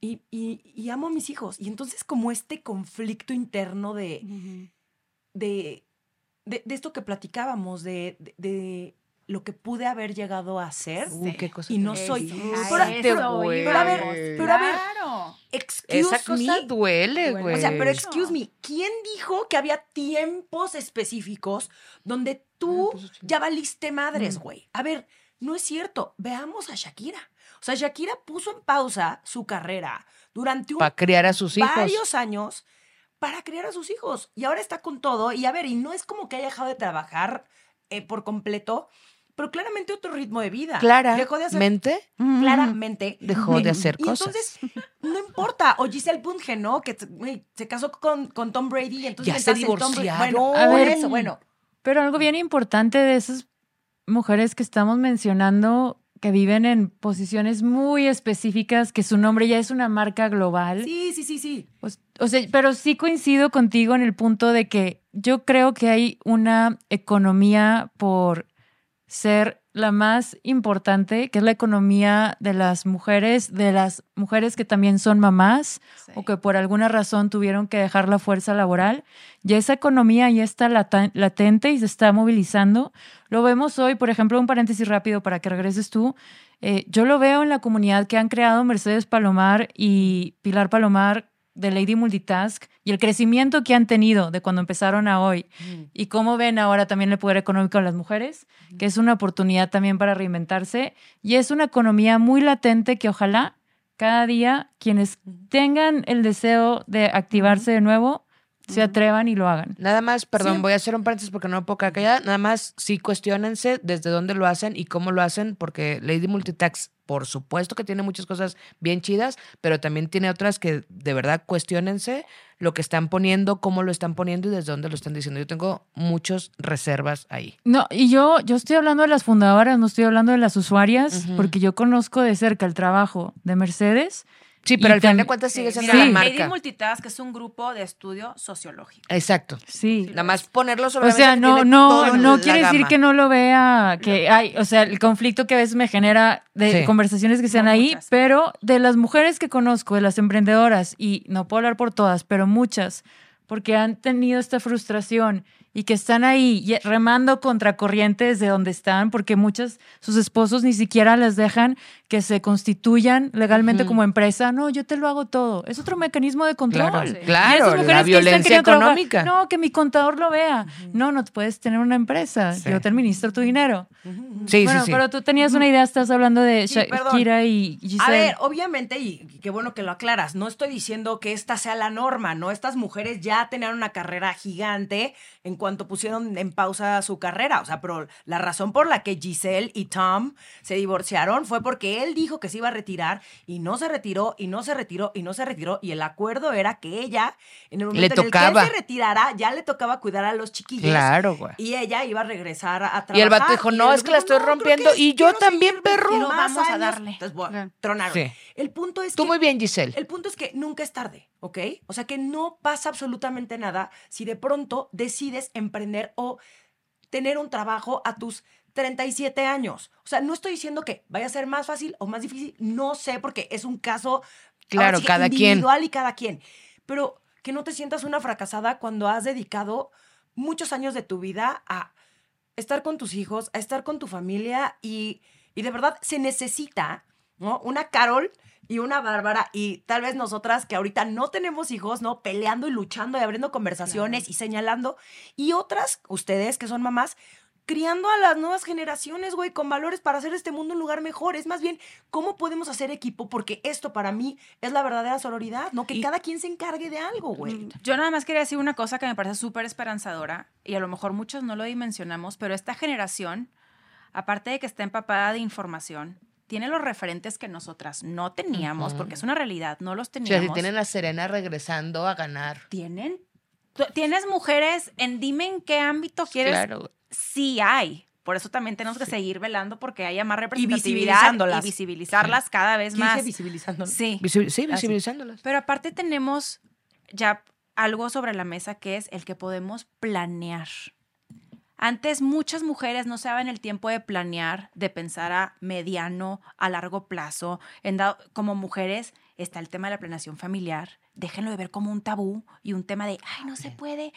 Y, y, y amo a mis hijos. Y entonces como este conflicto interno de, de, de, de esto que platicábamos, de lo que pude haber llegado a ser. Uy, qué cosa Y no soy- güey. Pero a ver, pero a ver, claro. Excuse Esa cosa me. duele, güey. O sea, pero excuse me, ¿quién dijo que había tiempos específicos donde tú pues, sí. ya valiste madres, güey? A ver, no es cierto. Veamos a Shakira. O sea, Shakira puso en pausa su carrera durante un Para criar a sus hijos. varios años para criar a sus hijos. Y ahora está con todo. Y a ver, y no es como que haya dejado de trabajar eh, por completo, pero claramente otro ritmo de vida. Dejó de hacer Claramente claramente dejó de hacer y cosas. entonces, no importa. O Giselle Bundchen, ¿no? Que se casó con, con Tom Brady y entonces Ya se divorciaron. Bueno, A ver. eso, bueno. Pero algo bien importante de esas mujeres que estamos mencionando, que viven en posiciones muy específicas, que su nombre ya es una marca global. Sí, sí, sí, sí. Pues, o sea, pero sí coincido contigo en el punto de que yo creo que hay una economía por ser la más importante, que es la economía de las mujeres, de las mujeres que también son mamás Sí. o que por alguna razón tuvieron que dejar la fuerza laboral. Ya esa economía ya está latente y se está movilizando. Lo vemos hoy, por ejemplo, un paréntesis rápido para que regreses tú. Eh, yo lo veo en la comunidad que han creado Mercedes Palomar y Pilar Palomar de Lady Multitask y el crecimiento que han tenido de cuando empezaron a hoy y cómo ven ahora también el poder económico de las mujeres, que es una oportunidad también para reinventarse y es una economía muy latente que ojalá cada día quienes tengan el deseo de activarse de nuevo se atrevan y lo hagan. Nada más, perdón, Sí. voy a hacer un paréntesis porque no me puedo quedar callada. Nada más, sí, cuestionense desde dónde lo hacen y cómo lo hacen, porque Lady Multitax, por supuesto que tiene muchas cosas bien chidas, pero también tiene otras que de verdad cuestionense lo que están poniendo, cómo lo están poniendo y desde dónde lo están diciendo. Yo tengo muchas reservas ahí. No, y yo, yo estoy hablando de las fundadoras, no estoy hablando de las usuarias, porque yo conozco de cerca el trabajo de Mercedes. Sí, Y pero al final de cuentas sigue siendo mira, la Sí. Lady marca. Multitask es un grupo de estudio sociológico. Exacto. Sí. Nada más ponerlo sobre O la mesa sea, no, no, no quiere decir que no lo vea, que hay, o sea, el conflicto que a veces me genera de Sí. conversaciones que sean No ahí, muchas. pero de las mujeres que conozco, de las emprendedoras, y no puedo hablar por todas, pero muchas, porque han tenido esta frustración y que están ahí y- remando contra corriente desde donde están, porque muchas, sus esposos ni siquiera les dejan que se constituyan legalmente como empresa. No, yo te lo hago todo. Es otro mecanismo de control. Claro, Sí. Claro, la violencia trabajar, económica. No, que mi contador lo vea. No, no puedes tener una empresa. Sí. Yo te administro tu dinero. Sí, bueno, sí, sí. pero tú tenías una idea, estás hablando de. Shakira y Giselle. A ver, obviamente, y y qué bueno que lo aclaras, no estoy diciendo que esta sea la norma, ¿no? Estas mujeres ya tenían una carrera gigante en cuanto pusieron en pausa su carrera. O sea, pero la razón por la que Giselle y Tom se divorciaron fue porque él dijo que se iba a retirar y no se retiró, y no se retiró, y no se retiró. Y el acuerdo era que ella, en el momento en el que tocaba. él se retirara, ya le tocaba cuidar a los chiquillos. Claro, güey. Y ella iba a regresar a, trabajar. Y el vato dijo, no, es que la estoy "No, rompiendo". Y yo también, seguir perro. viviendo Vamos a años". darle. Entonces, bueno, tronaron. Sí. El punto es Tú que muy bien, Giselle. el punto es que nunca es tarde, ¿ok? O sea que no pasa absolutamente nada si de pronto decides emprender o tener un trabajo a tus 37 años. O sea, no estoy diciendo que vaya a ser más fácil o más difícil, no sé, porque es un caso Claro, sí cada quien. individual y cada quien. Pero que no te sientas una fracasada cuando has dedicado muchos años de tu vida a estar con tus hijos, a estar con tu familia y, y de verdad se necesita, ¿no? Una Carol y una Bárbara y tal vez nosotras que ahorita no tenemos hijos, ¿no? Peleando y luchando y abriendo conversaciones y señalando. Y otras, ustedes que son mamás, criando a las nuevas generaciones, güey, con valores para hacer este mundo un lugar mejor. Es más bien, ¿cómo podemos hacer equipo? Porque esto para mí es la verdadera sororidad, ¿no? Que Y- cada quien se encargue de algo, güey. Yo nada más quería decir una cosa que me parece súper esperanzadora y a lo mejor muchos no lo dimensionamos, pero esta generación, aparte de que está empapada de información, tiene los referentes que nosotras no teníamos, porque es una realidad, no los O sea, teníamos. si tienen a Serena regresando a ganar. ¿Tienen? ¿Tienes mujeres en dime en qué ámbito quieres? Claro. Sí hay. Por eso también tenemos que seguir velando porque haya más representatividad y visibilizándolas. visibilizarlas cada vez ¿Qué más. visibilizándolas? Sí. Sí, Así. visibilizándolas. Pero aparte tenemos ya algo sobre la mesa que es el que podemos planear. Antes muchas mujeres no se daban el tiempo de planear, de pensar a mediano, a largo plazo. En dado- como mujeres está el tema de la planeación familiar. Déjenlo de ver como un tabú y un tema de, ay, no se puede.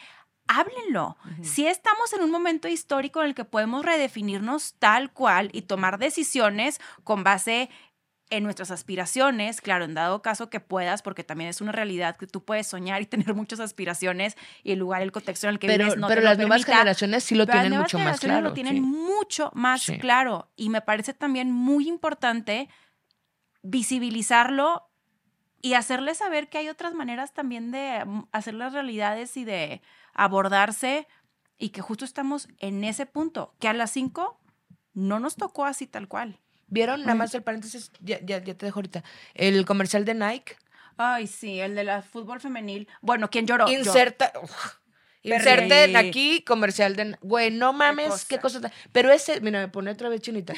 Háblenlo. Si estamos en un momento histórico en el que podemos redefinirnos tal cual y tomar decisiones con base en nuestras aspiraciones, claro, en dado caso que puedas, porque también es una realidad que tú puedes soñar y [laughs] tener muchas aspiraciones y el lugar, el contexto en el que Pero, vives no pero te lo las nuevas permita. generaciones sí lo Pero las tienen mucho más claro. lo tienen sí. mucho más Sí. claro y me parece también muy importante visibilizarlo y hacerles saber que hay otras maneras también de mm, hacer las realidades y de abordarse y que justo estamos en ese punto, que a las 5 no nos tocó así tal cual. ¿Vieron? Nada más el paréntesis, ya, ya, ya te dejo ahorita. El comercial de Nike. Ay, sí, el de la fútbol femenil. Bueno, ¿quién lloró? Inserta. Inserten aquí comercial de. Güey, no mames, qué cosa. cosa. tan- Pero ese. Mira, me pone otra vez chinita.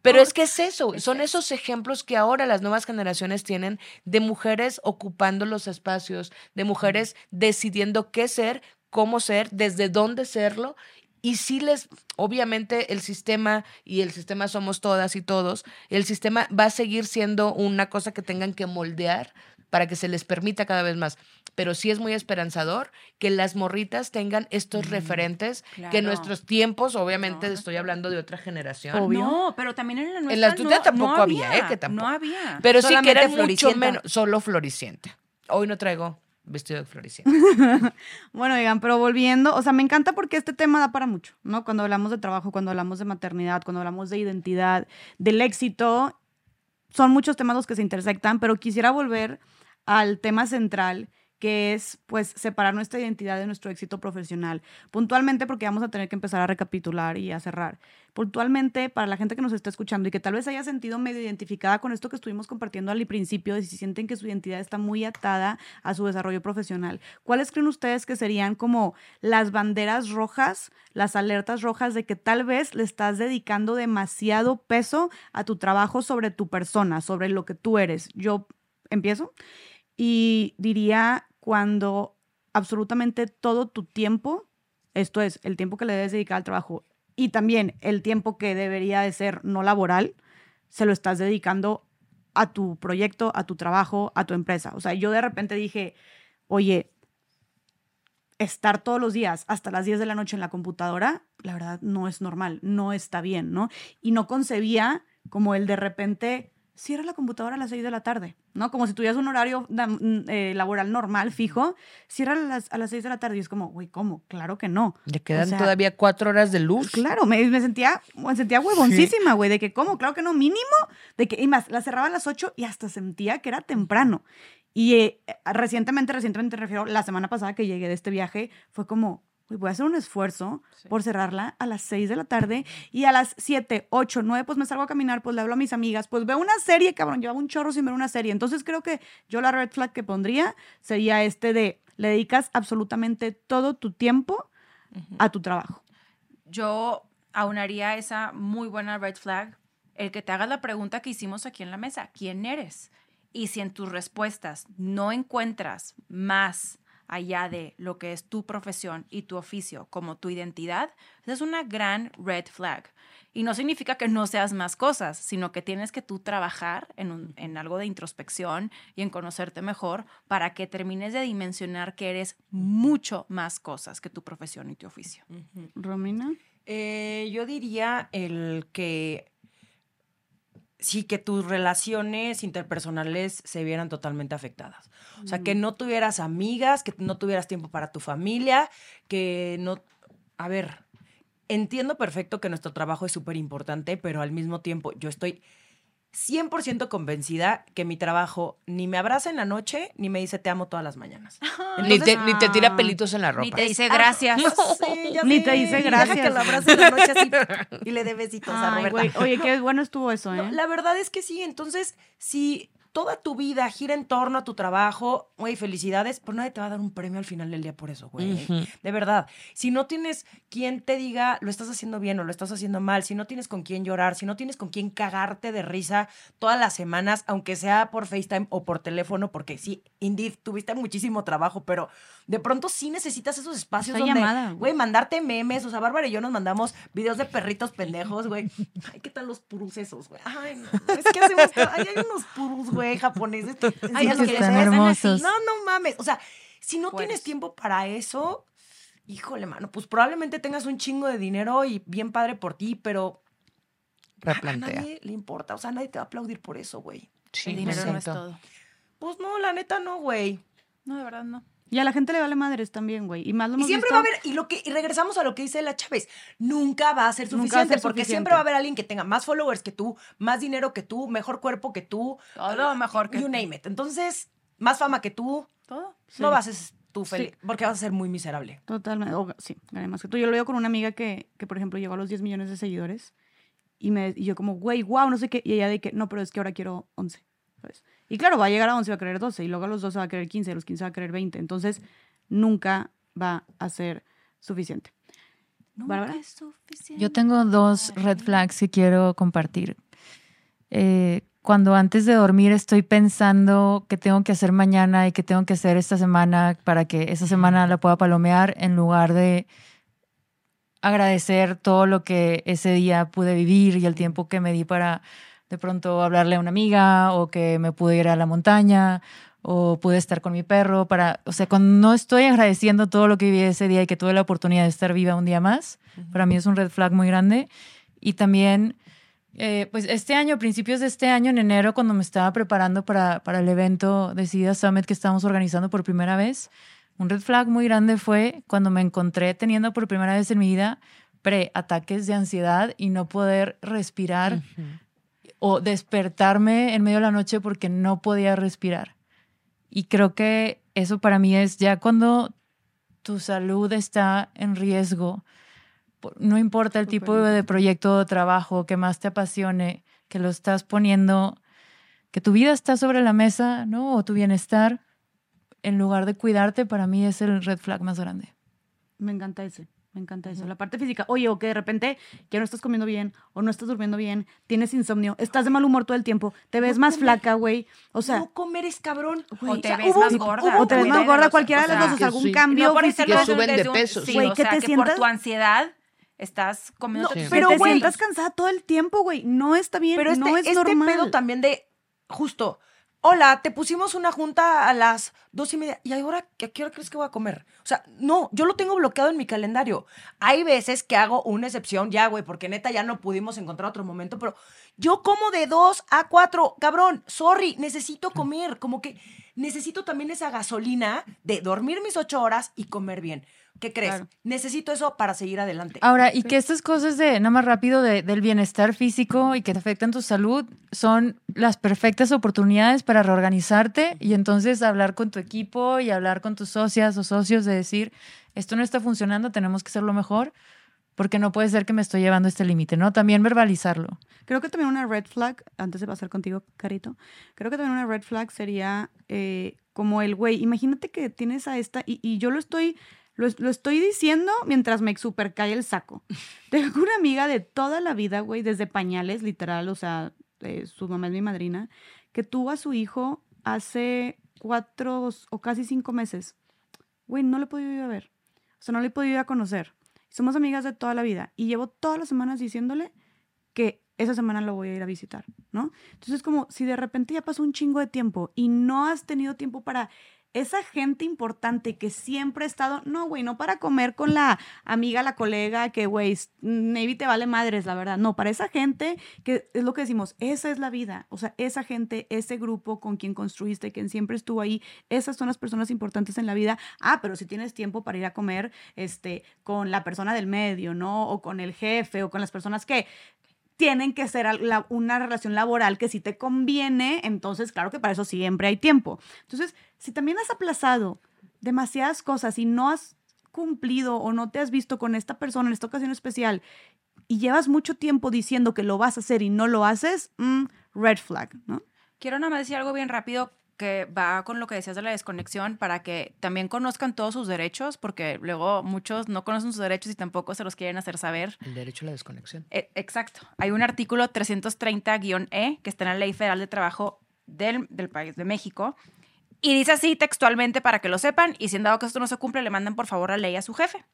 Pero es que es eso, [laughs] son esos ejemplos que ahora las nuevas generaciones tienen de mujeres ocupando los espacios, de mujeres decidiendo qué ser, cómo ser, desde dónde serlo. Y sí les, obviamente el sistema, y el sistema somos todas y todos, el sistema va a seguir siendo una cosa que tengan que moldear para que se les permita cada vez más. Pero sí es muy esperanzador que las morritas tengan estos referentes que en claro. nuestros tiempos, obviamente No, estoy hablando de otra generación. Obvio. No, pero también en la nuestra En las tuyas no- tampoco no había, ¿eh? Que tampoco. No había. Pero sí que Solamente eran mucho menos, solo floricienta. Hoy no traigo vestido de floricienta. [laughs] Bueno, digan, pero volviendo, o sea, me encanta porque este tema da para mucho, ¿no? Cuando hablamos de trabajo, cuando hablamos de maternidad, cuando hablamos de identidad, del éxito, son muchos temas los que se intersectan, pero quisiera volver al tema central que es pues separar nuestra identidad de nuestro éxito profesional. Puntualmente porque vamos a tener que empezar a recapitular y a cerrar. Puntualmente para la gente que nos está escuchando y que tal vez haya sentido medio identificada con esto que estuvimos compartiendo al principio, de si sienten que su identidad está muy atada a su desarrollo profesional. ¿Cuáles creen ustedes que serían como las banderas rojas, las alertas rojas de que tal vez le estás dedicando demasiado peso a tu trabajo sobre tu persona, sobre lo que tú eres? Yo empiezo y diría cuando absolutamente todo tu tiempo, esto es, el tiempo que le debes dedicar al trabajo y también el tiempo que debería de ser no laboral, se lo estás dedicando a tu proyecto, a tu trabajo, a tu empresa. O sea, yo de repente dije, oye, estar todos los días hasta las 10 de la noche en la computadora, la verdad no es normal, no está bien, ¿no? Y no concebía como el de repente cierra la computadora a las 6 de la tarde, ¿no? Como si tuvieras un horario mm, eh, laboral normal, fijo, cierra a las, a las 6 de la tarde y es como, güey, ¿cómo? Claro que no. Le quedan sea, todavía cuatro horas de luz. Claro, me, me sentía, me sentía huevoncísima, güey, de que, ¿cómo? Claro que no, mínimo, de que, y más, la cerraba a las 8 y hasta sentía que era temprano. Y eh, recientemente, recientemente, refiero, la semana pasada que llegué de este viaje, fue como, voy a hacer un esfuerzo por cerrarla a las 6 de la tarde y a las 7, 8, 9, pues me salgo a caminar, pues le hablo a mis amigas, pues veo una serie, cabrón, llevaba un chorro sin ver una serie. Entonces creo que yo la red flag que pondría sería este de, le dedicas absolutamente todo tu tiempo a tu trabajo. Yo aunaría esa muy buena red flag, el que te hagas la pregunta que hicimos aquí en la mesa, ¿quién eres? Y si en tus respuestas no encuentras más allá de lo que es tu profesión y tu oficio como tu identidad, esa es una gran red flag. Y no significa que no seas más cosas, sino que tienes que tú trabajar en, un- en algo de introspección y en conocerte mejor para que termines de dimensionar que eres mucho más cosas que tu profesión y tu oficio. Romina. Eh, yo diría el que sí que tus relaciones interpersonales se vieran totalmente afectadas. O sea, que no tuvieras amigas, que no tuvieras tiempo para tu familia, que no... A ver, entiendo perfecto que nuestro trabajo es súper importante, pero al mismo tiempo yo estoy 100% convencida que mi trabajo ni me abraza en la noche ni me dice te amo todas las mañanas. Ni te, ni te tira ah, pelitos en la Ni ropa. te dice gracias. [laughs] Sé, ya Ni sé. te dice Y deja gracias. que lo abrace en la noche así [laughs] y le dé besitos a Ay, Roberta. güey. Oye, qué bueno estuvo eso, No, ¿eh? la verdad es que sí. Entonces, si toda tu vida gira en torno a tu trabajo, güey, felicidades, pues nadie te va a dar un premio al final del día por eso, güey. Ujú. De verdad. Si no tienes quien te diga lo estás haciendo bien o lo estás haciendo mal, si no tienes con quién llorar, si no tienes con quién cagarte de risa todas las semanas, aunque sea por FaceTime o por teléfono, porque sí, indeed, tuviste muchísimo trabajo, pero de pronto sí necesitas esos espacios donde, llamada, güey. mandarte memes. O sea, Bárbara y yo nos mandamos videos de perritos pendejos, güey. [laughs] Ay, ¿qué tal los purus esos, güey? Ay, no, es que hacemos. Ay, hay unos purus, güey, japoneses. [laughs] Ay, Sí, los que que están les hacen así. hermosos. No, no mames. O sea, si no tienes tiempo para eso, híjole, mano, pues probablemente tengas un chingo de dinero y bien padre por ti, pero a Replantea. nadie le importa. O sea, nadie te va a aplaudir por eso, güey. Sí, El dinero no es todo. Pues no, la neta no, güey. No, de verdad no. Y a la gente le vale madres también, güey. Y más lo Y siempre visto- va a haber, y lo que, y regresamos a lo que dice la Chávez, nunca va a ser va a suficiente, ser porque suficiente. siempre va a haber alguien que tenga más followers que tú, más dinero que tú, mejor cuerpo que tú, Todo mejor que you tú. name it. Entonces, más fama que tú, Todo. no vas a ser tú feliz, porque vas a ser muy miserable. Totalmente. o- sí, gané más que tú. Yo lo veo con una amiga que, que, por ejemplo, llegó a los 10 millones de seguidores. Y, me, y yo como, güey, wow, no sé qué. Y ella de que, no, pero es que ahora quiero 11. ¿sabes? Y claro, va a llegar a 11, va a querer 12. Y luego a los 12 va a querer 15, a los 15 va a querer 20. Entonces, nunca va a ser suficiente. Nunca Bárbara. es suficiente. Yo tengo dos red flags que quiero compartir. eh, cuando antes de dormir estoy pensando qué tengo que hacer mañana y qué tengo que hacer esta semana para que esa semana la pueda palomear en lugar de agradecer todo lo que ese día pude vivir y el tiempo que me di para de pronto hablarle a una amiga o que me pude ir a la montaña o pude estar con mi perro para, o sea, cuando no estoy agradeciendo todo lo que viví ese día y que tuve la oportunidad de estar viva un día más, para mí es un red flag muy grande. Y también, eh, pues este año, principios de este año, en enero, cuando me estaba preparando para, para el evento de SIDA Summit que estábamos organizando por primera vez, un red flag muy grande fue cuando me encontré teniendo por primera vez en mi vida pre-ataques de ansiedad y no poder respirar o despertarme en medio de la noche porque no podía respirar. Y creo que eso para mí es ya cuando tu salud está en riesgo, no importa el tipo de proyecto o trabajo que más te apasione, que lo estás poniendo, que tu vida está sobre la mesa, ¿no? O tu bienestar, en lugar de cuidarte, para mí es el red flag más grande. Me encanta ese. Me encanta eso. La parte física. Oye, o que de repente ya no estás comiendo bien, o no estás durmiendo bien, tienes insomnio, estás de mal humor todo el tiempo, te ves más flaca, güey. O sea, no comer es cabrón. güey, O te sea, ves hubo más un- gorda. O te ves más gorda, cualquiera de o las sea, dos, que algún sí. cambio no por físico. Que suben de peso, Sí, Güey, o que sea, te que sientas- por tu ansiedad estás comiendo. Sí. Pero, güey, sientas cansada todo el tiempo, güey. No está bien, Pero este, no es este normal. pedo también de, justo, hola, te pusimos una junta a las dos y media. ¿Y ahora a qué hora crees que voy a comer? O sea, no, yo lo tengo bloqueado en mi calendario. Hay veces que hago una excepción ya, güey, porque neta ya no pudimos encontrar otro momento, pero yo como de dos a cuatro, cabrón, sorry, necesito comer. Como que necesito también esa gasolina de dormir mis ocho horas y comer bien. ¿Qué crees? Claro. Necesito eso para seguir adelante. Ahora, y que estas cosas de, nada más rápido, de- del bienestar físico y que te afectan tu salud, son las perfectas oportunidades para reorganizarte y entonces hablar con tu equipo y hablar con tus socias o socios de decir, esto no está funcionando, tenemos que hacerlo mejor, porque no puede ser que me estoy llevando este límite, ¿no? También verbalizarlo. Creo que también una red flag, antes de pasar contigo, Carito, creo que también una red flag sería eh, como el güey, imagínate que tienes a esta, y, y yo lo estoy, lo, lo estoy diciendo mientras me super cae el saco. [laughs] Tengo una amiga de toda la vida, güey, desde pañales, literal, o sea, eh, su mamá es mi madrina, que tuvo a su hijo hace cuatro o casi cinco meses. Güey, no le he podido ir a ver. O sea, no le he podido ir a conocer. Somos amigas de toda la vida. Y llevo todas las semanas diciéndole que esa semana lo voy a ir a visitar, ¿no? Entonces, como si de repente ya pasó un chingo de tiempo y no has tenido tiempo para esa gente importante que siempre ha estado, no, güey, no para comer con la amiga, la colega, que, güey, maybe te vale madres, la verdad. No, para esa gente que es lo que decimos, esa es la vida. O sea, esa gente, ese grupo con quien construiste, quien siempre estuvo ahí, esas son las personas importantes en la vida. Ah, pero si tienes tiempo para ir a comer este, con la persona del medio, ¿no? O con el jefe, o con las personas que tienen que ser una relación laboral que si te conviene, entonces claro que para eso siempre hay tiempo. Entonces, si también has aplazado demasiadas cosas y no has cumplido o no te has visto con esta persona en esta ocasión especial y llevas mucho tiempo diciendo que lo vas a hacer y no lo haces, mm, red flag, ¿no? Quiero nada más decir algo bien rápido que va con lo que decías de la desconexión para que también conozcan todos sus derechos, porque luego muchos no conocen sus derechos y tampoco se los quieren hacer saber. El derecho a la desconexión. Eh, exacto. Hay un artículo 330-E que está en la Ley Federal de Trabajo del, del país de México y dice así textualmente para que lo sepan y si en dado que esto no se cumple le mandan por favor la ley a su jefe.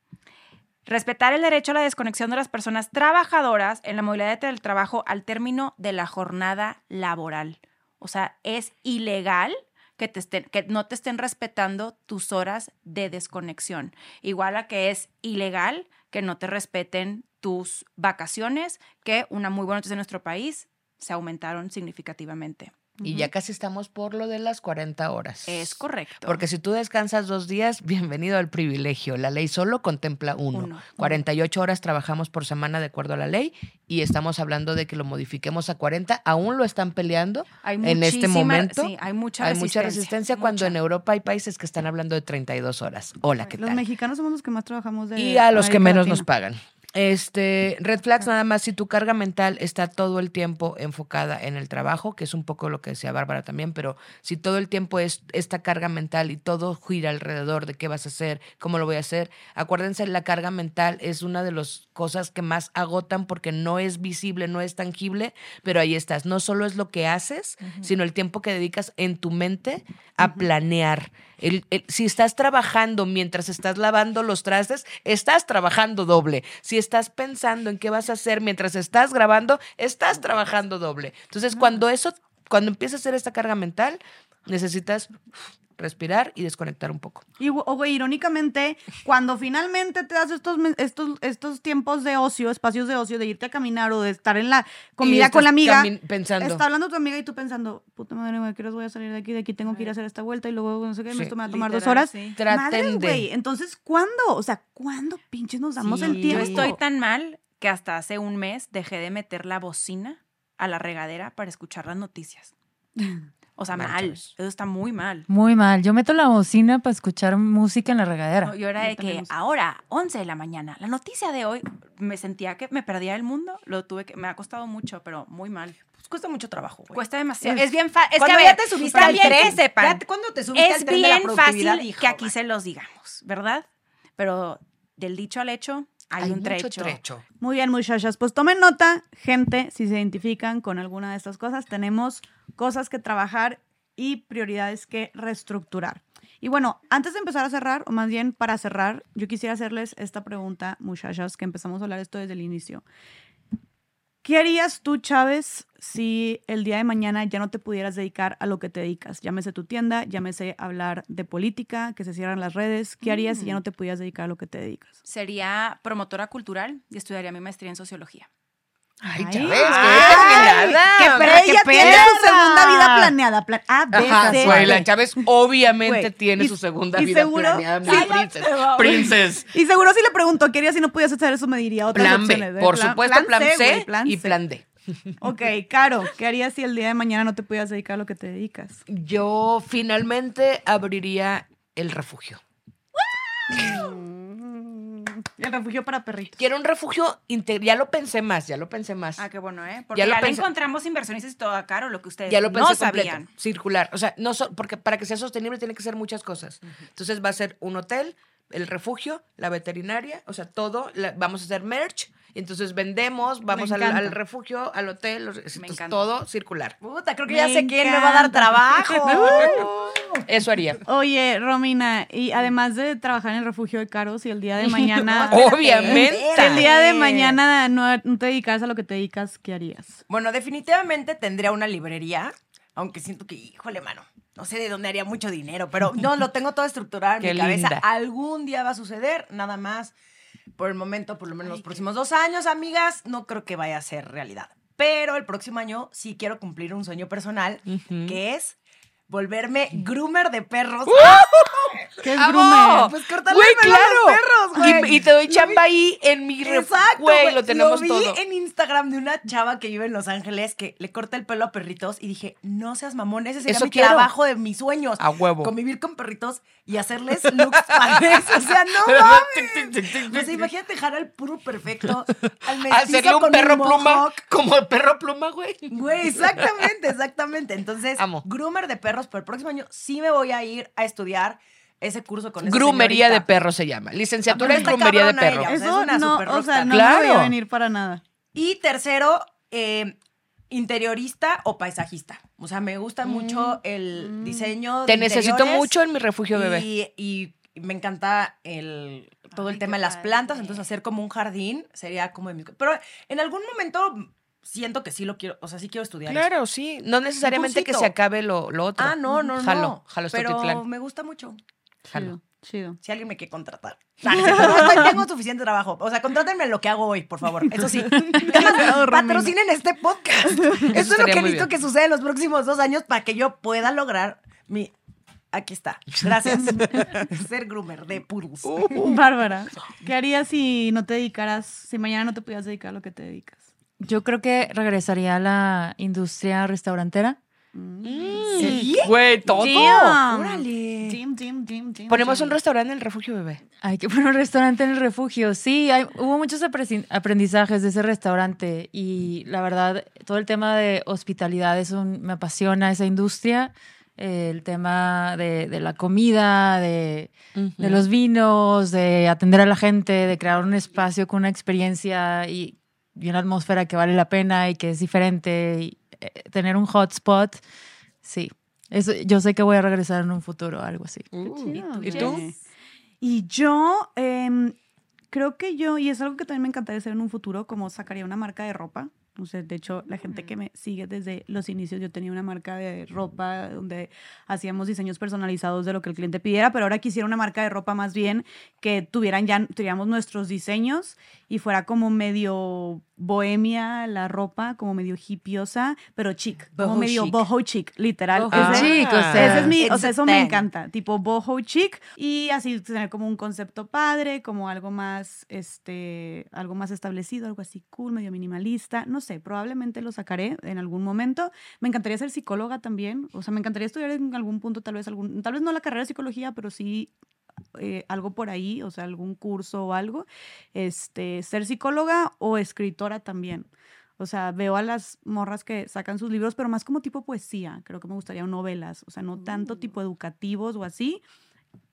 Respetar el derecho a la desconexión de las personas trabajadoras en la movilidad del trabajo al término de la jornada laboral. O sea, es ilegal que, te estén, que no te estén respetando tus horas de desconexión. Igual a que es ilegal que no te respeten tus vacaciones, que una muy buena noticia en nuestro país se aumentaron significativamente. Y ya casi estamos por lo de las 40 horas. Es correcto. Porque si tú descansas dos días, bienvenido al privilegio. La ley solo contempla uno. Uno. 48 horas trabajamos por semana de acuerdo a la ley y estamos hablando de que lo modifiquemos a 40. Aún lo están peleando Hay en este momento. sí, hay mucha hay mucha resistencia, resistencia cuando mucha. en Europa hay países que están hablando de 32 horas. Hola, ¿qué Los tal? mexicanos somos los que más trabajamos de Y a los que menos Latina. nos pagan. Este, red flags nada más si tu carga mental está todo el tiempo enfocada en el trabajo, que es un poco lo que decía Bárbara también, pero si todo el tiempo es esta carga mental y todo gira alrededor de qué vas a hacer, cómo lo voy a hacer, acuérdense, la carga mental es una de las cosas que más agotan porque no es visible, no es tangible, pero ahí estás. No solo es lo que haces, sino el tiempo que dedicas en tu mente a planear. El- el- si estás trabajando mientras estás lavando los trastes, estás trabajando doble. Si estás pensando en qué vas a hacer mientras estás grabando, estás trabajando doble. Entonces, cuando eso, cuando empieza a hacer esta carga mental, necesitas respirar y desconectar un poco. Y, o güey, irónicamente, cuando finalmente te das estos, estos, estos tiempos de ocio, espacios de ocio, de irte a caminar o de estar en la comida con la amiga, pensando. está hablando tu amiga y tú pensando, puta madre, güey, ¿qué voy a salir de aquí? De aquí tengo que ir a hacer esta vuelta y luego no sé qué, Sí. esto me va a tomar dos horas. sí. Traten güey. Entonces, ¿cuándo? O sea, ¿cuándo pinches nos damos Sí, el Yo tiempo? estoy tan mal que hasta hace un mes dejé de meter la bocina a la regadera para escuchar las noticias. [laughs] O sea, Mal. Eso está muy mal. Muy mal. Yo meto la bocina para escuchar música en la regadera. No, yo era de Yo que ahora, 11 de la mañana, la noticia de hoy, me sentía que me perdía el mundo. Lo tuve que, me ha costado mucho, pero muy mal. Pues cuesta mucho trabajo, güey. Cuesta demasiado. Es- Es, bien fácil. Es que ya te subiste al también tren, que sepan. ya te- cuando te subiste es al tren de la bien productividad, fácil hijo, que aquí man. se los digamos, ¿verdad? Pero del dicho al hecho hay, un mucho trecho. trecho. Muy bien, muchachas. Pues tomen nota, gente, si se identifican con alguna de estas cosas, tenemos cosas que trabajar y prioridades que reestructurar. Y bueno, antes de empezar a cerrar, o más bien para cerrar, yo quisiera hacerles esta pregunta, muchachas, que empezamos a hablar esto desde el inicio. ¿Qué harías tú, Chávez, si el día de mañana ya no te pudieras dedicar a lo que te dedicas? Llámese tu tienda, llámese hablar de política, que se cierran las redes. ¿Qué harías si ya no te pudieras dedicar a lo que te dedicas? Sería promotora cultural y estudiaría mi maestría en sociología. Ay, ya ves, ay, qué determinada. Que qué ella tiene perra. su segunda vida planeada. Plan A, B, Ajá, C, güey, la. Chávez obviamente Güey, tiene y- su segunda vida seguro- planeada, mi Cállate, princess. Y seguro si le pregunto qué harías si no pudieras hacer eso, me diría otras Plan opciones. B, ¿eh? por supuesto, plan, C, güey, plan y plan D. Ok, Caro, ¿qué harías si el día de mañana no te pudieras dedicar a lo que te dedicas? Yo finalmente abriría el refugio. [laughs] El refugio para perritos. Quiero un refugio integral. Ya lo pensé más, ya lo pensé más. Ah, qué bueno, ¿eh? Porque Ya ya, lo pensé- encontramos inversionistas y todo caro, lo que ustedes Ya lo no pensé completo, sabían. circular. O sea, no so- porque para que sea sostenible tiene que ser muchas cosas. Entonces va a ser un hotel, el refugio, la veterinaria, o sea, todo. la- vamos a hacer merch. Y entonces vendemos, vamos al, refugio, al hotel, los- entonces, encanta. todo circular. Puta, creo que Me ya sé quién me va a dar trabajo. [laughs] [laughs] Eso haría. Oye, Romina, y además de trabajar en el refugio de Caro, si el día de [laughs] mañana... Obviamente. si el día de mañana no, no te dedicas a lo que te dedicas, ¿qué harías? Bueno, definitivamente tendría una librería, aunque siento que, híjole, mano, no sé de dónde haría mucho dinero, pero no, lo tengo todo estructurado en Qué mi cabeza. linda. Algún día va a suceder, nada más. Por el momento, por lo menos los próximos dos años, amigas, no creo que vaya a ser realidad. Pero el próximo año sí quiero cumplir un sueño personal, que es volverme groomer de perros. [laughs] ¿Qué es ¡Amo! Pues cortarle Güey, el pelo a los claro. perros, güey. Y, y te doy Lo vi- chamba ahí en mi refugio. Exacto, Güey, lo tenemos vi todo. en Instagram de una chava que vive en Los Ángeles que le corta el pelo a perritos y dije, no seas mamón, ese sería Eso mi quiero. trabajo de mis sueños. A huevo. Convivir con perritos y hacerles looks padres. O sea, no [laughs] mames. O sea, imagínate dejar al puro perfecto, al [laughs] mestizo Hacerle un con perro pluma como el perro pluma, güey. Güey, exactamente, exactamente. Entonces, Amo. groomer de perros, pero el próximo año sí me voy a ir a estudiar ese curso con esa Grumería de perros se llama. Licenciatura en grumería de perros. ella. O sea, Eso es una no, super o sea, no me voy a Claro. venir para nada. Y tercero, eh, interiorista o paisajista. O sea, me gusta mucho el diseño. Te de necesito mucho en mi refugio, bebé. Y, y me encanta el, todo Ay, el tema de las plantas. Entonces, hacer como un jardín sería como de mis. Pero en algún momento siento que sí lo quiero. O sea, sí quiero estudiar. eso. Claro, sí. No necesariamente que se acabe lo, lo otro. Ah, no, no, no. Jalo, jalo Pero me gusta mucho. Jalo. Chido. Si alguien me quiere contratar. [laughs] Ah, no tengo suficiente trabajo. O sea, contrátenme lo que hago hoy, por favor. Eso sí. [laughs] Patrocinen este podcast. [laughs] Eso es lo que necesito bien. que suceda en los próximos dos años para que yo pueda lograr mi. Aquí está. Gracias. Ser groomer de Purus. Bárbara, ¿qué harías si no te dedicaras, si mañana no te pudieras dedicar a lo que te dedicas? Yo creo que regresaría a la industria restaurantera. Mm. Güey, todo. Damn. Órale. Dim, dim, dim, dim, Ponemos dim. un restaurante en el refugio bebé. Hay que poner un restaurante en el refugio. Sí, hay- hubo muchos aprendizajes de ese restaurante y la verdad, todo el tema de hospitalidad es un, me apasiona esa industria. Eh, el tema de, de la comida, de, de los vinos, de atender a la gente, de crear un espacio con una experiencia y, y una atmósfera que vale la pena y que es diferente. Y, tener un hotspot, sí. Eso, yo sé que voy a regresar en un futuro, algo así. ¿Y tú? Y yo em, creo que yo, y es algo que también me encantaría hacer en un futuro, como sacaría una marca de ropa. O sea, de hecho, la gente que me sigue desde los inicios, yo tenía una marca de ropa donde hacíamos diseños personalizados de lo que el cliente pidiera, pero ahora quisiera una marca de ropa más bien que tuvieran ya, tuviéramos nuestros diseños y fuera como medio bohemia la ropa, como medio hippiosa, pero chic, como medio chic. boho chic, literal. Boho chic, o sea. ese es mi, o It's sea, a eso me encanta, tipo boho chic y así tener como un concepto padre, como algo más, este, algo más establecido, algo así cool, medio minimalista, no sé, probablemente lo sacaré en algún momento. Me encantaría ser psicóloga también, o sea, me encantaría estudiar en algún punto, tal vez algún, tal vez no la carrera de psicología, pero sí eh, algo por ahí, o sea, algún curso o algo, este, ser psicóloga o escritora también. O sea, veo a las morras que sacan sus libros, pero más como tipo poesía. Creo que me gustaría novelas, o sea, no tanto tipo educativos o así.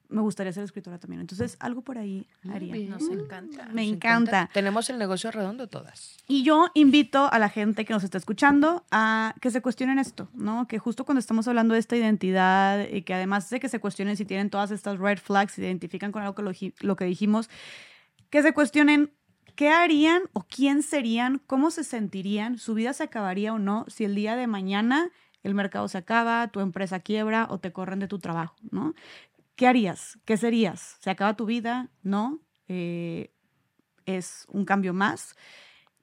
Me gustaría ser escritora también. Entonces, algo por ahí haría. Nos encanta. Me Nos encanta. Tenemos el negocio redondo todas. Y yo invito a la gente que nos está escuchando a que se cuestionen esto, ¿no? Que justo cuando estamos hablando de esta identidad y que además de que se cuestionen si tienen todas estas red flags, se identifican con algo que lo, lo que dijimos, que se cuestionen qué harían o quién serían, cómo se sentirían, su vida se acabaría o no si el día de mañana el mercado se acaba, tu empresa quiebra o te corren de tu trabajo, ¿no? ¿Qué harías? ¿Qué serías? ¿Se acaba tu vida? ¿No? Eh, ¿Es un cambio más?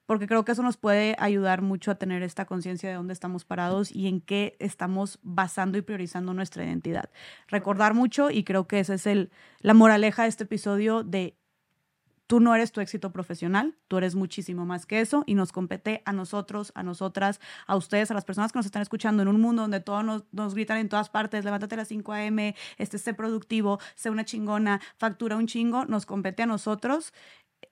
porque creo que eso nos puede ayudar mucho a tener esta conciencia de dónde estamos parados y en qué estamos basando y priorizando nuestra identidad. Recordar mucho y creo que esa es el, la moraleja de este episodio de tú no eres tu éxito profesional, tú eres muchísimo más que eso y nos compete a nosotros, a nosotras, a ustedes, a las personas que nos están escuchando en un mundo donde todos nos, gritan en todas partes, levántate a las 5 a.m., este, sé productivo, sé una chingona, factura un chingo, nos compete a nosotros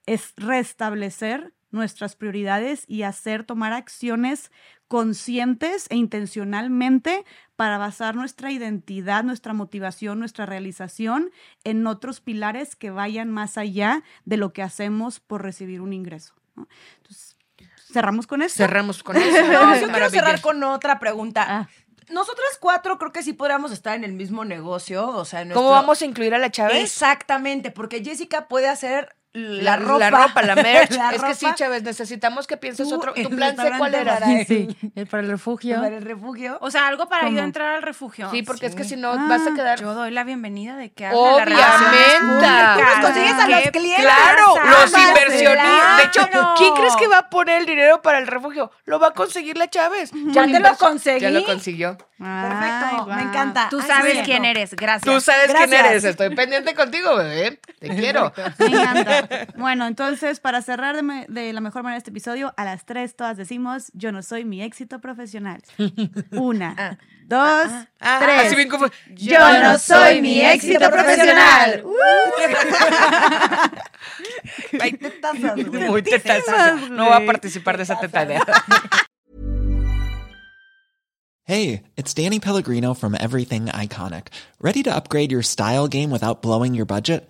es restablecer nuestras prioridades y hacer tomar acciones conscientes e intencionalmente para basar nuestra identidad, nuestra motivación, nuestra realización en otros pilares que vayan más allá de lo que hacemos por recibir un ingreso. ¿no? Entonces, cerramos con esto. Cerramos con [laughs] eso. No, yo quiero cerrar con otra pregunta. Ah. Nosotras cuatro creo que sí podríamos estar en el mismo negocio, o sea, en ¿Cómo vamos a incluir a la Chávez? Exactamente, porque Jessica puede hacer La, la, ropa. la ropa, la merch. [laughs] La es que sí. Chávez, necesitamos que pienses otro. ¿Tu plan sé cuál era? para. [laughs] Sí, [laughs] el para el refugio. Para el refugio. O sea, algo para yo ¿Cómo? entrar al refugio. Sí, porque es que si no vas a quedar. Yo doy la bienvenida de que Obviamente. Tú nos consigues a los ¿Qué clientes. Claro, pasa? los inversionistas. De hecho. ¿quién crees que va a poner el dinero para el refugio? Lo va a conseguir la Chávez. Ya te lo conseguí. Ya lo consiguió. Perfecto, Ay, me encanta. Tú sabes quién eres. Gracias. Tú sabes quién Gracias. eres. Estoy pendiente contigo, bebé. Te quiero. Me encanta. Bueno, entonces, para cerrar de, me- de la mejor manera este episodio, a las tres todas decimos, yo no soy mi éxito profesional. Una, dos, Ah, tres. así bien como- Yo no soy mi éxito profesional. Tetazas, güey. Muy tetazas. No voy a participar de esa tetadera. [laughs] Hey, it's Danny Pellegrino from Everything Iconic. Ready to upgrade your style game without blowing your budget?